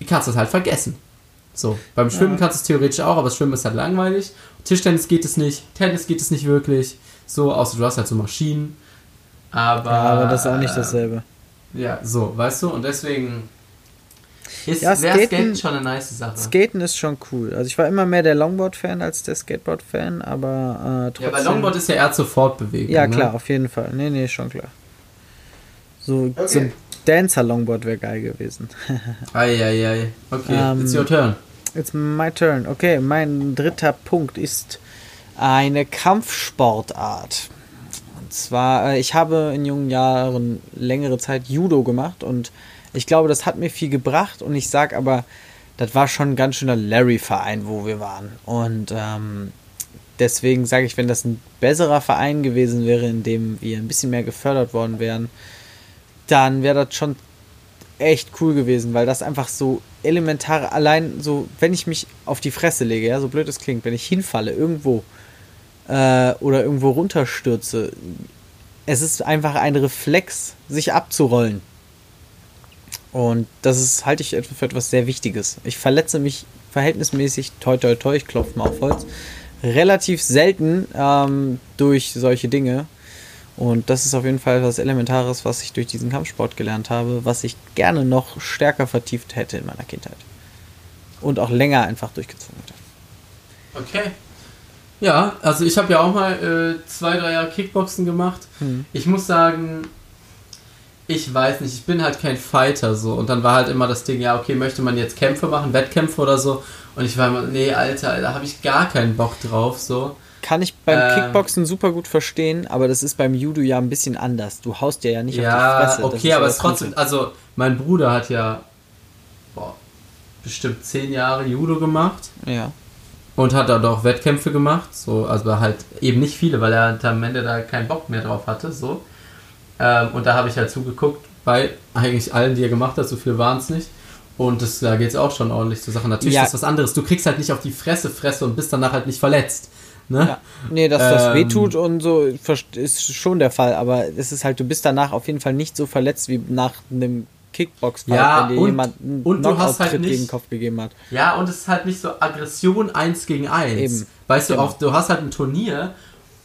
kannst du das halt vergessen. So, beim Schwimmen Ja. kannst du es theoretisch auch, aber das Schwimmen ist halt langweilig. Tischtennis geht es nicht, Tennis geht es nicht wirklich. So, außer du hast halt so Maschinen. Aber, Ja, aber das ist auch nicht dasselbe. Ja, so, weißt du, und deswegen ist Ja, wäre Skaten- Skaten schon eine nice Sache. Skaten ist schon cool. Also ich war immer mehr der Longboard-Fan als der Skateboard-Fan, aber äh, trotzdem. ja, bei Longboard ist ja eher zur Fortbewegung. Ja, ne? klar, auf jeden Fall. Nee, nee, schon klar. So, Okay. so ein Dancer-Longboard wäre geil gewesen. [laughs] Eieiei. Okay, Ähm, it's your turn. It's my turn. Okay, mein dritter Punkt ist eine Kampfsportart. Und zwar, äh, ich habe in jungen Jahren längere Zeit Judo gemacht und ich glaube, das hat mir viel gebracht und ich sag aber, das war schon ein ganz schöner Larry-Verein, wo wir waren. Und ähm, deswegen sage ich, wenn das ein besserer Verein gewesen wäre, in dem wir ein bisschen mehr gefördert worden wären, dann wäre das schon echt cool gewesen, weil das einfach so elementar allein so, wenn ich mich auf die Fresse lege, ja, so blöd es klingt, wenn ich hinfalle irgendwo äh, oder irgendwo runterstürze, es ist einfach ein Reflex, sich abzurollen. Und das ist, halte ich für etwas sehr Wichtiges. Ich verletze mich verhältnismäßig, toi toi toi, ich klopfe mal auf Holz, relativ selten ähm, durch solche Dinge. Und das ist auf jeden Fall etwas Elementares, was ich durch diesen Kampfsport gelernt habe, was ich gerne noch stärker vertieft hätte in meiner Kindheit. Und auch länger einfach durchgezogen hätte. Okay. Ja, also ich habe ja auch mal äh, zwei, drei Jahre Kickboxen gemacht. Hm. Ich muss sagen, ich weiß nicht, ich bin halt kein Fighter so. Und dann war halt immer das Ding, ja, okay, möchte man jetzt Kämpfe machen, Wettkämpfe oder so. Und ich war immer, nee, Alter, da habe ich gar keinen Bock drauf so. Kann ich beim Ähm. Kickboxen super gut verstehen, aber das ist beim Judo ja ein bisschen anders. Du haust dir ja nicht ja, auf die Fresse. okay, aber es trotzdem, also mein Bruder hat ja boah, bestimmt zehn Jahre Judo gemacht. Ja. Und hat dann auch Wettkämpfe gemacht, so, also halt eben nicht viele, weil er halt am Ende da keinen Bock mehr drauf hatte, so. Ähm, und da habe ich halt zugeguckt bei eigentlich allen, die er gemacht hat, so viel waren es nicht. Und das, da geht es auch schon ordentlich zur Sache. Natürlich Ja. ist das was anderes. Du kriegst halt nicht auf die Fresse Fresse und bist danach halt nicht verletzt. Ne? ja. Nee, dass das Ähm. wehtut und so ist schon der Fall, aber es ist halt, du bist danach auf jeden Fall nicht so verletzt wie nach einem kickbox Ja, wenn dir und- jemand einen und du hast halt nicht- gegen den Kopf gegeben hat. Ja, und es ist halt nicht so Aggression eins gegen eins. Eben. Weißt du, Genau. auch, du hast halt ein Turnier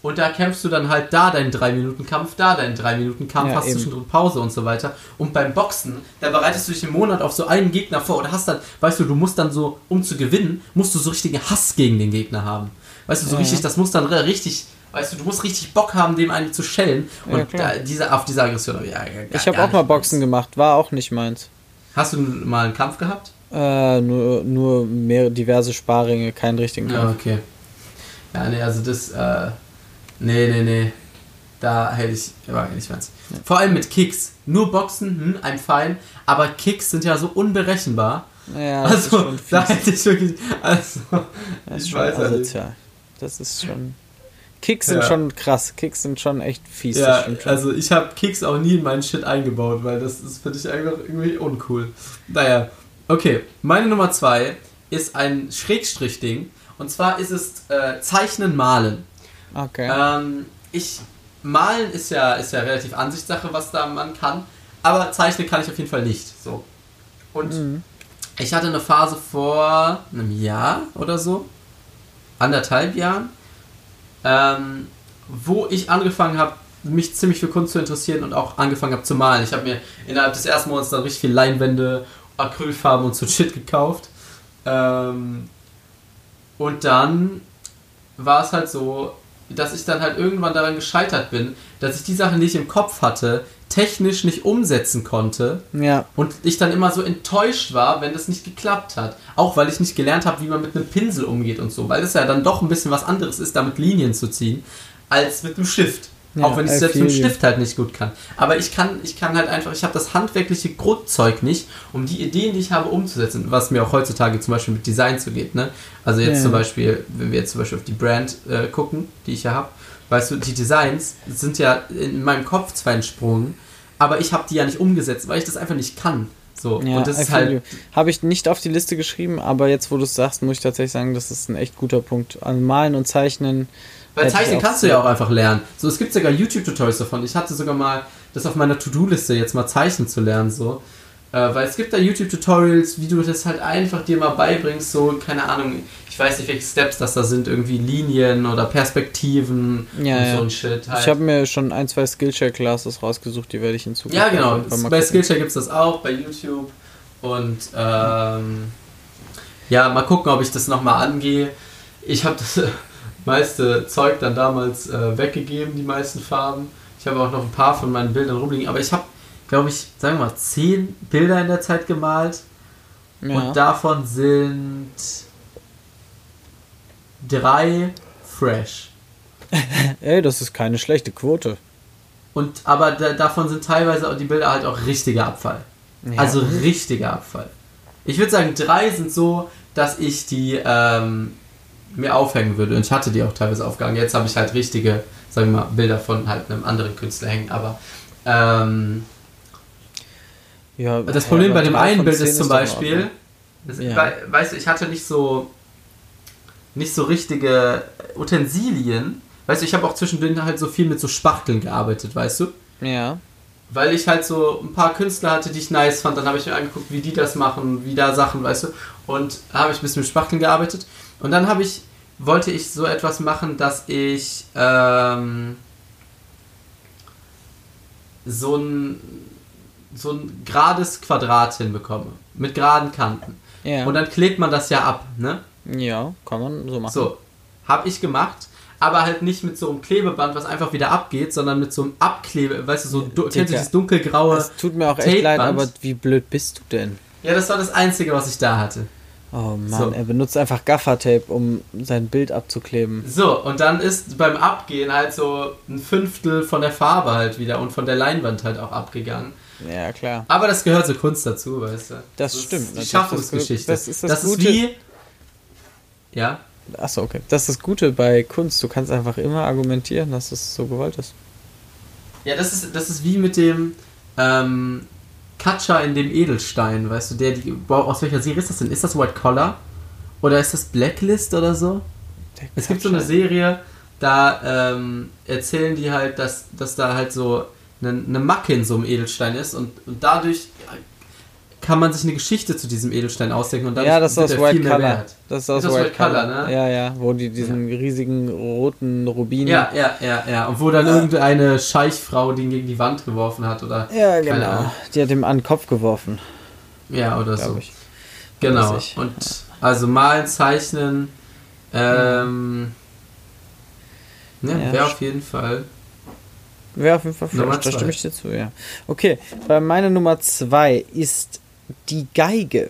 und da kämpfst du dann halt da deinen 3-Minuten-Kampf, da deinen 3-Minuten-Kampf, Ja, hast eben. zwischendrin Pause und so weiter. Und beim Boxen, da bereitest du dich im Monat auf so einen Gegner vor oder hast dann, weißt du, du musst dann so, um zu gewinnen, musst du so richtigen Hass gegen den Gegner haben. Weißt du, so Ja, richtig, ja. das muss dann richtig, weißt du, du musst richtig Bock haben, dem eigentlich zu schellen. Ja, Und da, diese, auf diese Aggression, ja, ja, Ich habe auch mal Boxen gemacht, war auch nicht meins. Hast du mal einen Kampf gehabt? Äh, nur, nur mehr diverse Sparringe, keinen richtigen Ja, Kampf. okay. Ja, nee, also das, äh, nee, nee, nee. Da hätte ich, war nicht meins. Vor allem mit Kicks. Nur Boxen, hm, I'm fine, aber Kicks sind ja so unberechenbar. Ja, das ist also, da hätte ich wirklich, also, Das ist ich schon weiß ja asozial. Das ist schon. Kicks sind Ja. schon krass. Kicks sind schon echt fies. Ja, also ich habe Kicks auch nie in meinen Shit eingebaut, weil das ist für dich einfach irgendwie uncool. Naja, okay. Meine Nummer zwei ist ein Schrägstrich-Ding. Und zwar ist es äh, Zeichnen, Malen. Okay. Ähm, ich malen ist ja ist ja relativ Ansichtssache, was da man kann, aber zeichnen kann ich auf jeden Fall nicht. So. Und Mhm. ich hatte eine Phase vor einem Jahr oder so, anderthalb Jahren, ähm, wo ich angefangen habe, mich ziemlich für Kunst zu interessieren und auch angefangen habe zu malen. Ich habe mir innerhalb des ersten Monats dann richtig viel Leinwände, Acrylfarben und so Shit gekauft. Ähm, und dann war es halt so, dass ich dann halt irgendwann daran gescheitert bin, dass ich die Sachen, die ich im Kopf hatte, technisch nicht umsetzen konnte Ja, und ich dann immer so enttäuscht war, wenn das nicht geklappt hat. Auch weil ich nicht gelernt habe, wie man mit einem Pinsel umgeht und so, weil es ja dann doch ein bisschen was anderes ist, damit Linien zu ziehen, als mit einem Stift. Ja, auch wenn ich es selbst mit dem. Stift halt nicht gut kann. Aber ich kann, ich kann halt einfach, ich habe das handwerkliche Grundzeug nicht, um die Ideen, die ich habe, umzusetzen, was mir auch heutzutage zum Beispiel mit Design so geht. Ne? Also jetzt Ja. zum Beispiel, wenn wir jetzt zum Beispiel auf die Brand äh, gucken, die ich ja habe, weißt du, die Designs sind ja in meinem Kopf zwar entsprungen, aber ich habe die ja nicht umgesetzt, weil ich das einfach nicht kann. So, ja. und das I ist halt. Habe ich nicht auf die Liste geschrieben, aber jetzt, wo du es sagst, muss ich tatsächlich sagen, das ist ein echt guter Punkt. Also Malen und Zeichnen. Weil Zeichnen kannst du ja auch einfach lernen. So, es gibt sogar YouTube-Tutorials davon. Ich hatte sogar mal das auf meiner To-Do-Liste, jetzt mal Zeichnen zu lernen, so. Äh, weil es gibt da YouTube-Tutorials, wie du das halt einfach dir mal beibringst, so, keine Ahnung, ich weiß nicht, welche Steps das da sind, irgendwie Linien oder Perspektiven Ja, und ja. so ein Shit. Halt. Ich habe mir schon ein, zwei Skillshare-Classes rausgesucht, die werde ich in Zukunft ja, genau. Bei. Skillshare gibt es das auch, bei YouTube. Und ähm, ja, mal gucken, ob ich das nochmal angehe. Ich habe das [laughs] meiste Zeug dann damals äh, weggegeben, die meisten Farben. Ich habe auch noch ein paar von meinen Bildern rumliegen, aber ich habe, glaube ich, sagen wir mal, zehn Bilder in der Zeit gemalt. Ja. Und davon sind drei fresh. [laughs] Ey, das ist keine schlechte Quote. Und aber da, davon sind teilweise auch die Bilder halt auch richtiger Abfall. Ja. Also richtiger Abfall. Ich würde sagen, drei sind so, dass ich die ähm, mir aufhängen würde. Und ich hatte die auch teilweise aufgehangen. Jetzt habe ich halt richtige, sagen wir mal, Bilder von halt einem anderen Künstler hängen. Aber ähm, ja, das Problem bei dem einen Bild ist zum Beispiel, Ordnung. das, Ja. wei- weißt du, ich hatte nicht so nicht so richtige Utensilien. Weißt du, ich habe auch zwischendrin halt so viel mit so Spachteln gearbeitet, weißt du? Ja. Weil ich halt so ein paar Künstler hatte, die ich nice fand. Dann habe ich mir angeguckt, wie die das machen, wie da Sachen, weißt du. Und habe ich ein bisschen mit Spachteln gearbeitet. Und dann habe ich wollte ich so etwas machen, dass ich ähm, so ein so ein gerades Quadrat hinbekomme. Mit geraden Kanten. Ja. Und dann klebt man das ja ab, ne? ja, kann man so machen. So, habe ich gemacht, aber halt nicht mit so einem Klebeband, was einfach wieder abgeht, sondern mit so einem Abklebe, weißt du, so du, kennst du Dicker. dieses dunkelgraue. Es tut mir auch echt leid, aber wie blöd bist du denn? Ja, das war das Einzige, was ich da hatte. Oh Mann, So. er benutzt einfach Gaffertape, um sein Bild abzukleben. So, und dann ist beim Abgehen halt so ein Fünftel von der Farbe halt wieder und von der Leinwand halt auch abgegangen. Ja, klar. Aber das gehört zur Kunst dazu, weißt du. Das stimmt, Ist die. Schaffungsgeschichte. Das ist das das ist Gute. wie. Ja. Achso, okay. Das ist das Gute bei Kunst. Du kannst einfach immer argumentieren, dass es so gewollt ist. Ja, das ist, das ist wie mit dem ähm, Katscha in dem Edelstein, weißt du, der die. Boah, aus welcher Serie ist das denn? Ist das White Collar? Oder ist das Blacklist oder so? Es gibt so eine Serie, da ähm, erzählen die halt, dass, dass da halt so eine, eine Macke in so einem Edelstein ist und, und dadurch kann man sich eine Geschichte zu diesem Edelstein ausdenken und dadurch Ja, das ist aus White viel mehr Color. wert. Das ist aus aus White, Color, ne? Ja, ja, wo die diesen riesigen roten Rubin. Ja, ja, ja, ja. Und wo dann irgendeine Scheichfrau den gegen die Wand geworfen hat oder. Ja, genau. Ahnung. Die hat ihm an den Kopf geworfen, Ja, oder so. ich. Genau. Und also malen, zeichnen, ähm. Ja, Ja, wäre auf jeden Fall. Wäre auf jeden Fall Nummer da stimme ich dir zu, ja. Okay, bei meiner Nummer zwei ist die Geige.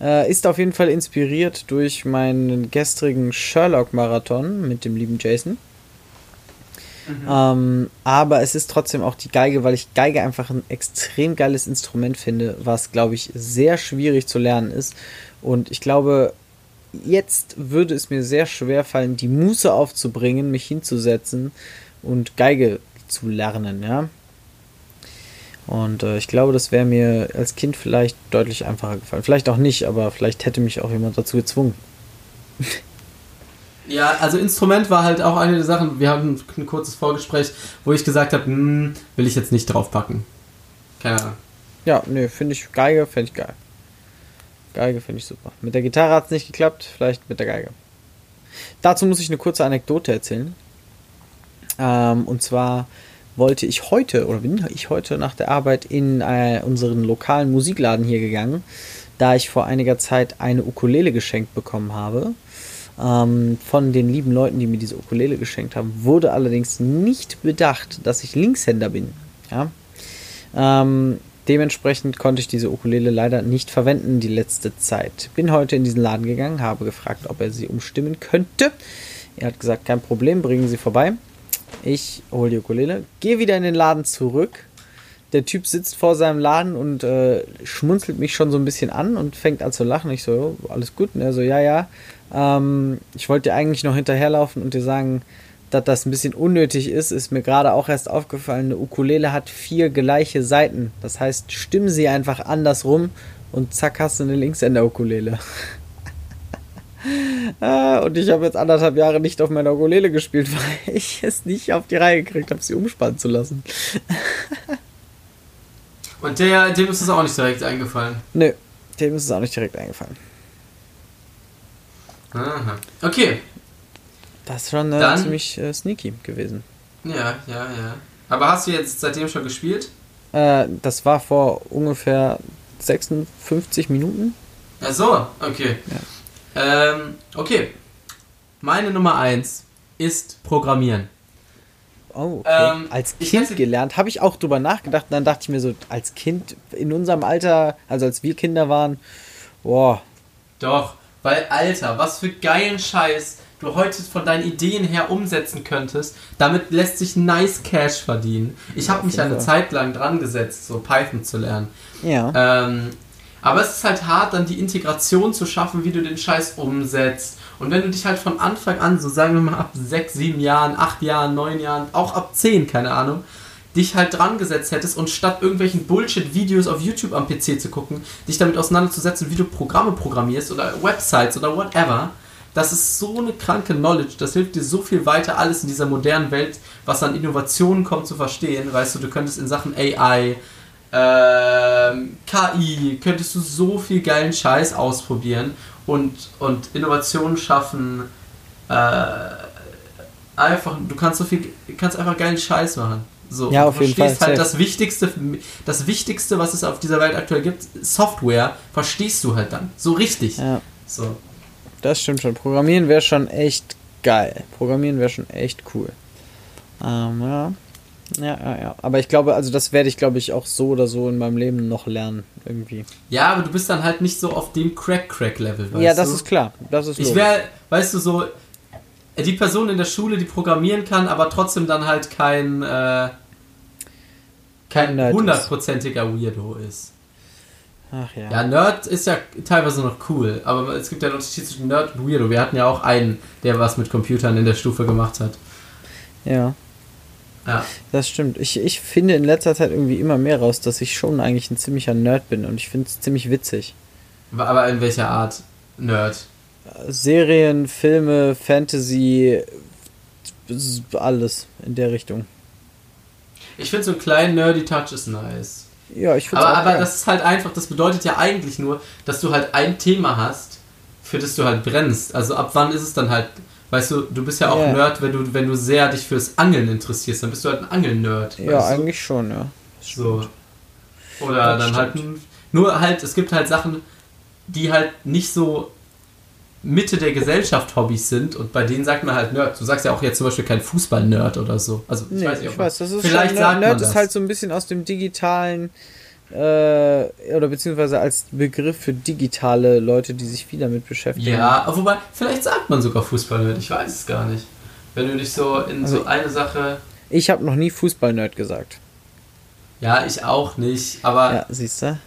Äh, ist auf jeden Fall inspiriert durch meinen gestrigen Sherlock-Marathon mit dem lieben Jason. Ähm, aber es ist trotzdem auch die Geige, weil ich Geige einfach ein extrem geiles Instrument finde, was, glaube ich, sehr schwierig zu lernen ist. Und ich glaube, jetzt würde es mir sehr schwer fallen, die Muße aufzubringen, mich hinzusetzen und Geige zu lernen, ja. Und äh, ich glaube, das wäre mir als Kind vielleicht deutlich einfacher gefallen. Vielleicht auch nicht, aber vielleicht hätte mich auch jemand dazu gezwungen. [laughs] Ja, also Instrument war halt auch eine der Sachen. Wir hatten ein kurzes Vorgespräch, wo ich gesagt habe, hm, will ich jetzt nicht draufpacken. Keine Ahnung. Ja, nee, finde ich Geige, fände ich geil. Geige finde ich super. Mit der Gitarre hat es nicht geklappt, vielleicht mit der Geige. Dazu muss ich eine kurze Anekdote erzählen. Ähm, und zwar wollte ich heute, oder bin ich heute nach der Arbeit in äh, unseren lokalen Musikladen hier gegangen, da ich vor einiger Zeit eine Ukulele geschenkt bekommen habe. Ähm, von den lieben Leuten, die mir diese Ukulele geschenkt haben, wurde allerdings nicht bedacht, dass ich Linkshänder bin. Ja? Ähm, dementsprechend konnte ich diese Ukulele leider nicht verwenden die letzte Zeit. Bin heute in diesen Laden gegangen, habe gefragt, ob er sie umstimmen könnte. Er hat gesagt, kein Problem, bringen Sie vorbei. Ich hole die Ukulele, gehe wieder in den Laden zurück. Der Typ sitzt vor seinem Laden und äh, schmunzelt mich schon so ein bisschen an und fängt an zu lachen. Ich so, "Jo, alles gut? Und er so, ja, ja. Ähm, ich wollte dir eigentlich noch hinterherlaufen und dir sagen, dass das ein bisschen unnötig ist, ist mir gerade auch erst aufgefallen. Eine Ukulele hat vier gleiche Seiten. Das heißt, stimm sie einfach andersrum und zack hast du eine Linkshänder-Ukulele. Ah, [laughs] und ich habe jetzt anderthalb Jahre nicht auf meiner Ukulele gespielt, [laughs] weil ich es nicht auf die Reihe gekriegt habe, sie umspannen zu lassen. [laughs] Und der, dem ist es auch nicht direkt eingefallen. Nö, dem ist es auch nicht direkt eingefallen. Aha. Okay. Das ist schon äh, Dann- ziemlich äh, sneaky gewesen. Ja, ja, ja. Aber hast du jetzt seitdem schon gespielt? Äh, das war vor ungefähr 56 Minuten. Ach so, okay. Ähm, okay. Meine Nummer 1 ist Programmieren. Oh, okay. Ähm, als ich Kind hätte- gelernt, habe ich auch drüber nachgedacht. Und dann dachte ich mir so, als Kind in unserem Alter, also als wir Kinder waren, boah, Doch, weil Alter, was für geilen Scheiß du heute von deinen Ideen her umsetzen könntest, damit lässt sich nice Cash verdienen. Ich Ja, habe mich eine. Zeit lang dran gesetzt, so Python zu lernen. ja. Ähm, aber es ist halt hart, dann die Integration zu schaffen, wie du den Scheiß umsetzt. Und wenn du dich halt von Anfang an, so sagen wir mal ab 6, 7 Jahren, 8 Jahren, 9 Jahren, auch ab 10, keine Ahnung, dich halt dran gesetzt hättest und statt irgendwelchen Bullshit-Videos auf YouTube am PC zu gucken, dich damit auseinanderzusetzen, wie du Programme programmierst oder Websites oder whatever, das ist so eine kranke Knowledge, das hilft dir so viel weiter, alles in dieser modernen Welt, was an Innovationen kommt, zu verstehen. Weißt du, du könntest in Sachen AI, ähm, KI, könntest du so viel geilen Scheiß ausprobieren und, und Innovationen schaffen. Äh, einfach, du kannst so viel, kannst einfach geilen Scheiß machen. So, Ja, du auf jeden verstehst Fall, halt das Wichtigste, das Wichtigste, was es auf dieser Welt aktuell gibt, Software, verstehst du halt dann. So richtig. Ja, So. das stimmt schon. Programmieren wäre schon echt geil. Programmieren wäre schon echt cool. Ähm, ja. Ja, ja, ja. Aber ich glaube, also das werde ich, glaube ich, auch so oder so in meinem Leben noch lernen. Irgendwie. Ja, aber du bist dann halt nicht so auf dem Crack-Crack-Level, weißt ja, das du? ist klar. Das ist Ich wäre, weißt du, so die Person in der Schule, die programmieren kann, aber trotzdem dann halt kein äh, kein hundertprozentiger Weirdo ist. Ach ja. Ja, Nerd ist ja teilweise noch cool, aber es gibt ja einen Unterschied zwischen Nerd und Weirdo. Wir hatten ja auch einen, der was mit Computern in der Stufe gemacht hat. ja. Ja. Das stimmt. Ich, ich finde in letzter Zeit irgendwie immer mehr raus, dass ich schon eigentlich ein ziemlicher Nerd bin und ich finde es ziemlich witzig. Aber in welcher Art Nerd? Serien, Filme, Fantasy, alles in der Richtung. Ich finde so einen kleinen Nerdy Touch ist nice. Ja, ich finde Aber, aber geil. das ist halt einfach, das bedeutet ja eigentlich nur, dass du halt ein Thema hast, für das du halt brennst. Also ab wann ist es dann halt, weißt du, du bist ja auch Ja. Nerd, wenn du, wenn du sehr dich fürs Angeln interessierst, dann bist du halt ein Angeln-Nerd. Ja, du? eigentlich schon, ja. So. Oder Das dann halt, stimmt. ein- nur halt, es gibt halt Sachen, die halt nicht so Mitte der Gesellschaft Hobbys sind und bei denen sagt man halt Nerd. Du sagst ja auch jetzt zum Beispiel kein Fußball-Nerd oder so. Also ich Nee, weiß nicht, ob ich weiß, das ist vielleicht schon, sagt Nerd man ist halt so ein bisschen aus dem digitalen äh, oder beziehungsweise als Begriff für digitale Leute, die sich viel damit beschäftigen. Ja, wobei, vielleicht sagt man sogar Fußball-Nerd, ich weiß es gar nicht. Wenn du dich so in so Also- eine Sache. Ich habe noch nie Fußball-Nerd gesagt. Ja, ich auch nicht, aber. Ja, Ja, siehst du?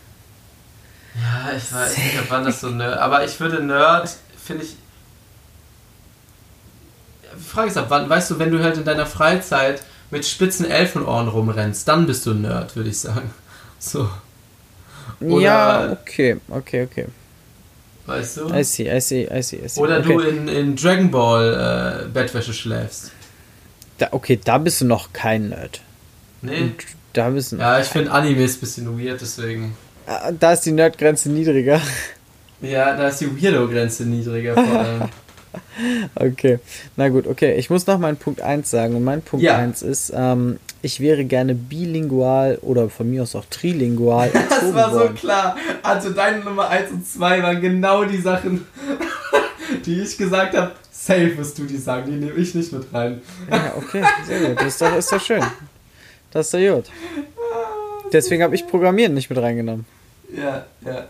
ich weiß nicht, ab wann [laughs] das so Nerd. Aber ich würde Nerd, finde ich. Die Frage ist ab wann, weißt du, wenn du halt in deiner Freizeit mit spitzen Elfenohren rumrennst, dann bist du Nerd, würde ich sagen. So, Oder- ja, okay, okay, okay. weißt du? I see, I see, I see, I see. Oder okay. du in, in Dragon Ball äh, Bettwäsche schläfst. Da, okay, da bist du noch kein Nerd. Nee? Da bist du noch Ja, ich finde Animes ein bisschen weird, deswegen. Ah, Da ist die Nerdgrenze niedriger. Ja, da ist die Weirdo-Grenze niedriger vor [laughs] allem. Okay, na gut, okay. Ich muss noch meinen Punkt 1 sagen. Und mein Punkt Ja. 1 ist, ähm, ich wäre gerne bilingual oder von mir aus auch trilingual [laughs] Das war so worden. klar. Also deine Nummer 1 und 2 waren genau die Sachen, [laughs] die ich gesagt habe. Safe wirst du die sagen, die nehme ich nicht mit rein. Ja, okay, sehr gut. Das ist doch, ist doch schön. Das ist doch gut. Deswegen habe ich Programmieren nicht mit reingenommen. Ja, ja.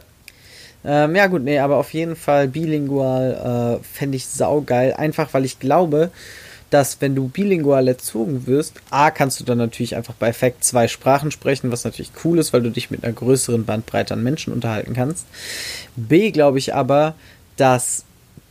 Ähm, ja gut, nee, aber auf jeden Fall bilingual äh, fände ich saugeil. Einfach weil ich glaube, dass wenn du bilingual erzogen wirst, A, kannst du dann natürlich einfach bei Fact zwei Sprachen sprechen, was natürlich cool ist, weil du dich mit einer größeren Bandbreite an Menschen unterhalten kannst. B, glaube ich aber, dass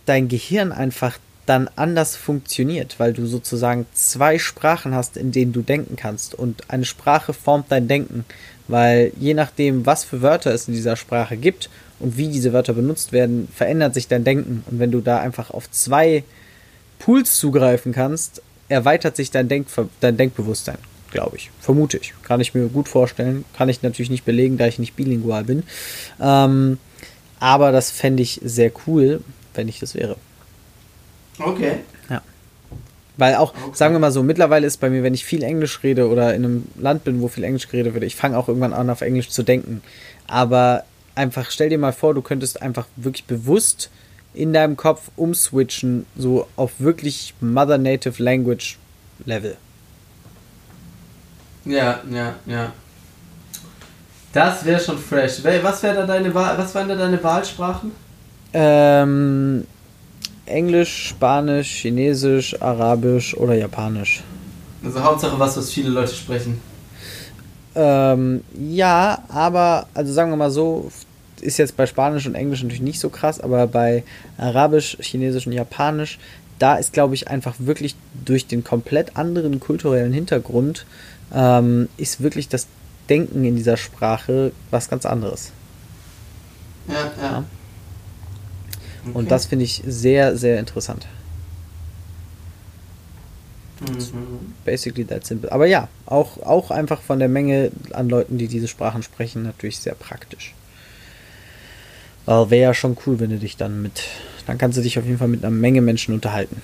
dein Gehirn einfach dann anders funktioniert, weil du sozusagen zwei Sprachen hast, in denen du denken kannst. Und eine Sprache formt dein Denken, weil je nachdem, was für Wörter es in dieser Sprache gibt und wie diese Wörter benutzt werden, verändert sich dein Denken. Und wenn du da einfach auf zwei Pools zugreifen kannst, erweitert sich dein, Denkver dein Denkbewusstsein, glaube ich. Vermute ich. Kann ich mir gut vorstellen. Kann ich natürlich nicht belegen, da ich nicht bilingual bin. Ähm, aber das fände ich sehr cool, wenn ich das wäre. Okay. Weil auch, Okay. sagen wir mal so, mittlerweile ist bei mir, wenn ich viel Englisch rede oder in einem Land bin, wo viel Englisch geredet wird, ich fange auch irgendwann an, auf Englisch zu denken. Aber einfach, stell dir mal vor, du könntest einfach wirklich bewusst in deinem Kopf umswitchen, so auf wirklich Mother Native Language Level. Ja, ja, ja. Das wäre schon fresh. Was wäre da deine was waren da deine Wahlsprachen? Ähm, Englisch, Spanisch, Chinesisch, Arabisch oder Japanisch. Also Hauptsache was, was viele Leute sprechen. Ähm, ja, aber, also sagen wir mal so, ist jetzt bei Spanisch und Englisch natürlich nicht so krass, aber bei Arabisch, Chinesisch und Japanisch, da ist, glaube ich, einfach wirklich durch den komplett anderen kulturellen Hintergrund, ähm, ist wirklich das Denken in dieser Sprache was ganz anderes. Ja, ja. Und das finde ich sehr, sehr interessant. Mhm. Basically that simple. Aber ja, auch, auch einfach von der Menge an Leuten, die diese Sprachen sprechen, natürlich sehr praktisch. Wäre ja schon cool, wenn du dich dann mit. Dann kannst du dich auf jeden Fall mit einer Menge Menschen unterhalten,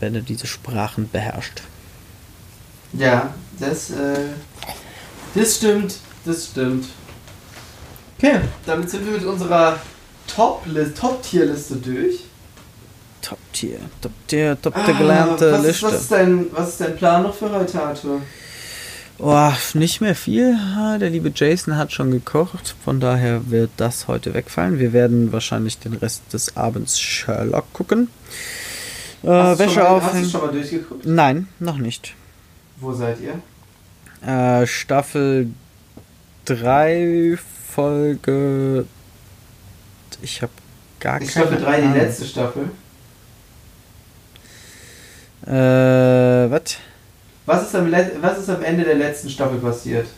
wenn du diese Sprachen beherrschst. Ja, das, äh, das stimmt, das stimmt. Okay, damit sind wir mit unserer Top-Tier-Liste durch. Top-Tier, Top-Tier, top der Ah, gelernte was, ist, Liste. was, ist dein, was ist dein Plan noch für heute, Arthur? Oh, nicht mehr viel. Der liebe Jason hat schon gekocht, von daher wird das heute wegfallen. Wir werden wahrscheinlich den Rest des Abends Sherlock gucken. Äh, Wäsche mal, Hast du aufhängen. schon mal durchgeguckt? Nein, noch nicht. Wo seid ihr? Äh, Staffel 3, Folge. Ich habe gar Ist keine Staffel 3 die letzte Staffel? Äh, was? Was ist, am was ist am Ende der letzten Staffel passiert?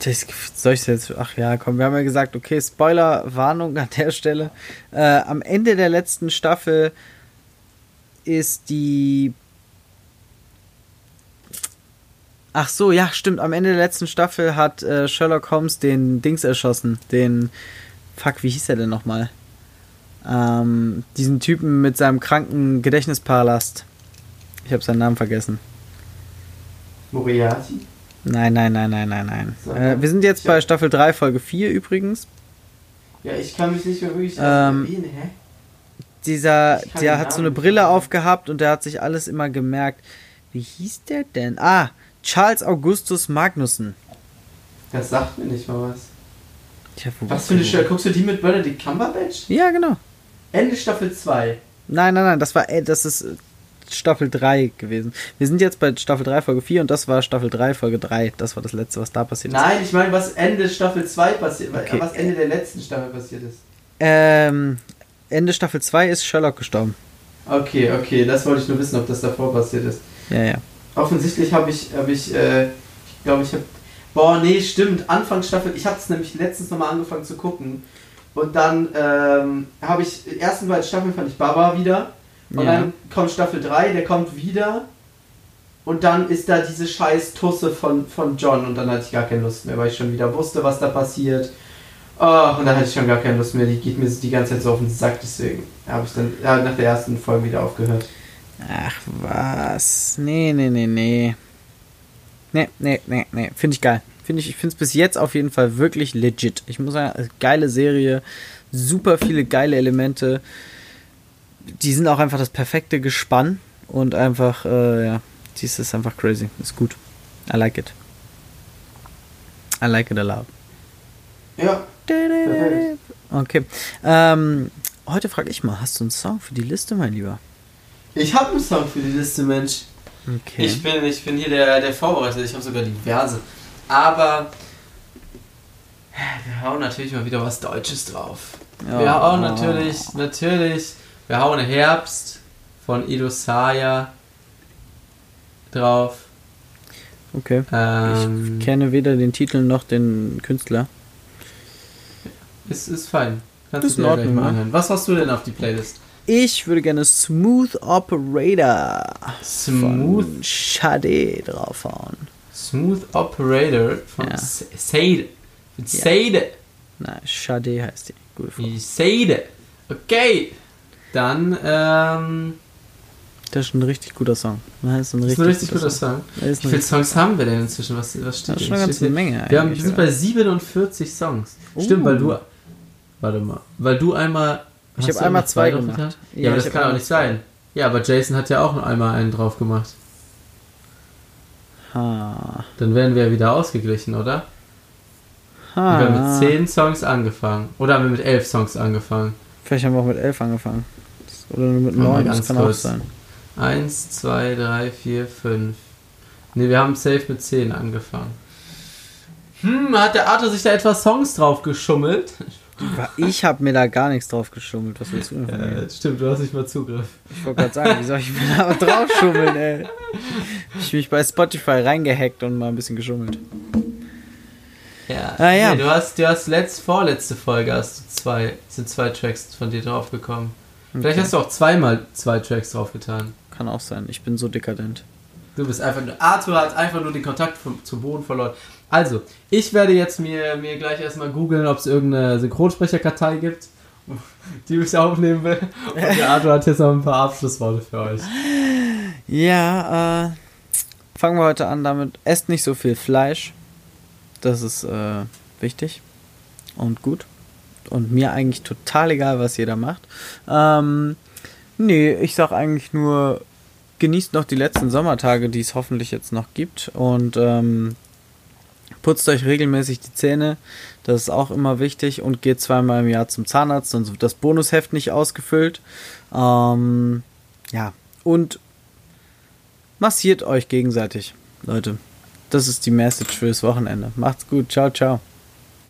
Das, soll ich jetzt. Ach ja, komm, wir haben ja gesagt, okay, Spoiler-Warnung an der Stelle. Äh, am Ende der letzten Staffel ist die. Ach so, ja, stimmt. Am Ende der letzten Staffel hat äh, Sherlock Holmes den Dings erschossen. Den. Fuck, wie hieß er denn nochmal? Ähm, diesen Typen mit seinem kranken Gedächtnispalast. Ich habe seinen Namen vergessen. Moriarty? Nein, nein, nein, nein, nein, nein. So. Äh, wir sind jetzt bei Staffel 3, Folge 4 übrigens. Ja, ich kann mich nicht mehr wirklich Ähm, erwähnen, hä? Dieser, der hat so eine Brille aufgehabt und der hat sich alles immer gemerkt. Wie hieß der denn? Ah, Charles Augustus Magnussen. Das sagt mir nicht mal was. Tja, Was für eine Stelle? Guckst du die mit Benedict Cumberbatch? Ja, genau. Ende Staffel 2. Nein, nein, nein, das war, äh, das ist Staffel 3 gewesen. Wir sind jetzt bei Staffel 3, Folge 4 und das war Staffel 3, Folge 3. Das war das letzte, was da passiert ist. Nein, ich meine, was Ende Staffel 2 passiert, Okay. was Ende der letzten Staffel passiert ist. Ähm, Ende Staffel 2 ist Sherlock gestorben. Okay, okay, das wollte ich nur wissen, ob das davor passiert ist. Ja, ja. Offensichtlich habe ich, habe ich, äh, ich glaube, ich habe, boah, nee, stimmt, Anfang Staffel, ich habe es nämlich letztens nochmal angefangen zu gucken und dann ähm, habe ich, die ersten beiden Staffeln fand ich Baba wieder und Ja. dann kommt Staffel 3, der kommt wieder und dann ist da diese scheiß Tusse von, von John und dann hatte ich gar keine Lust mehr, weil ich schon wieder wusste, was da passiert. Oh, und dann hatte ich schon gar keine Lust mehr, die geht mir die ganze Zeit so auf den Sack, deswegen habe ich dann ja, nach der ersten Folge wieder aufgehört. Ach was. Nee, nee, nee, nee. Nee, nee, nee, nee. Finde ich geil. Finde ich, ich finde es bis jetzt auf jeden Fall wirklich legit. Ich muss sagen, geile Serie, super viele geile Elemente. Die sind auch einfach das perfekte Gespann und einfach, äh, ja, dies ist einfach crazy. Ist gut. I like it. I like it a lot. Ja. Okay. Ähm, heute frage ich mal, hast du einen Song für die Liste, mein Lieber? ich habe einen Song für die Liste, Mensch. Okay. Ich bin, ich bin hier der, der Vorbereiter, ich habe sogar diverse. Aber wir hauen natürlich mal wieder was Deutsches drauf. Wir hauen natürlich, natürlich, wir hauen Herbst von Edo Saya drauf. Okay. Ähm, Ich kenne weder den Titel noch den Künstler. ist, ist fein. Kannst Ist du in Ordnung, mal ne? anhören. Was hast du denn auf die Playlist? Ich würde gerne Smooth Operator Smooth, von Sade draufhauen. Smooth Operator von Ja. S- Seide. Mit Ja. Seide. Nein, Sade heißt die. Gute Frau. Die Seide. Okay. Dann, ähm, Das ist ein richtig guter Song. Das ist ein das richtig, ist ein richtig guter Song. Ist Wie viele Songs haben wir denn inzwischen? Was, was steht Das ist schon eine ganze Menge. Wir, haben, wir sind bei 47 Songs. Oh. Stimmt, weil du. Warte mal. Weil du einmal. Ich habe einmal zwei gemacht. getan? Ja, Ja, aber das kann auch nicht sein. Ja, aber Jason hat ja auch einmal einen drauf gemacht. Ha. Dann wären wir ja wieder ausgeglichen, oder? Wir haben mit ha. 10 Songs angefangen. Oder haben wir mit 11 Songs angefangen? Vielleicht haben wir auch mit elf angefangen. Oder nur mit Warte mal neun, ganz das kann kurz. auch sein. 1, 2, 3, 4, 5. Ne, wir haben safe mit 10 angefangen. Hm, hat der Arthur sich da etwas Songs drauf geschummelt? Ich habe mir da gar nichts drauf geschummelt. Was willst du denn von mir? Äh, stimmt, du hast nicht mal Zugriff. Ich wollte gerade sagen, wie soll ich mir da drauf schummeln, ey? Ich mich bei Spotify reingehackt und mal ein bisschen geschummelt. Ja. Ah, ja. Nee, du hast, du hast letzt, vorletzte Folge hast du zwei, sind zwei Tracks von dir draufgekommen. Vielleicht Okay. hast du auch zweimal zwei Tracks draufgetan. kann auch sein. Ich bin so dekadent. Du bist einfach nur. Arthur hat einfach nur den Kontakt vom, zum Boden verloren. Also, ich werde jetzt mir, mir gleich erstmal googeln, ob es irgendeine Synchronsprecherkartei gibt, [laughs] die mich aufnehmen will. Und der Arthur hat jetzt noch ein paar Abschlussworte für euch. Ja, äh, fangen wir heute an damit. Esst nicht so viel Fleisch. Das ist äh, wichtig und gut. Und mir eigentlich total egal, was jeder macht. Ähm, nee, ich sag eigentlich nur, genießt noch die letzten Sommertage, die es hoffentlich jetzt noch gibt. Und ähm, putzt euch regelmäßig die Zähne. Das ist auch immer wichtig. Und geht zweimal im Jahr zum Zahnarzt, sonst wird das Bonusheft nicht ausgefüllt. Ähm, ja, und massiert euch gegenseitig, Leute. Das ist die Message fürs Wochenende. Macht's gut. Ciao, ciao.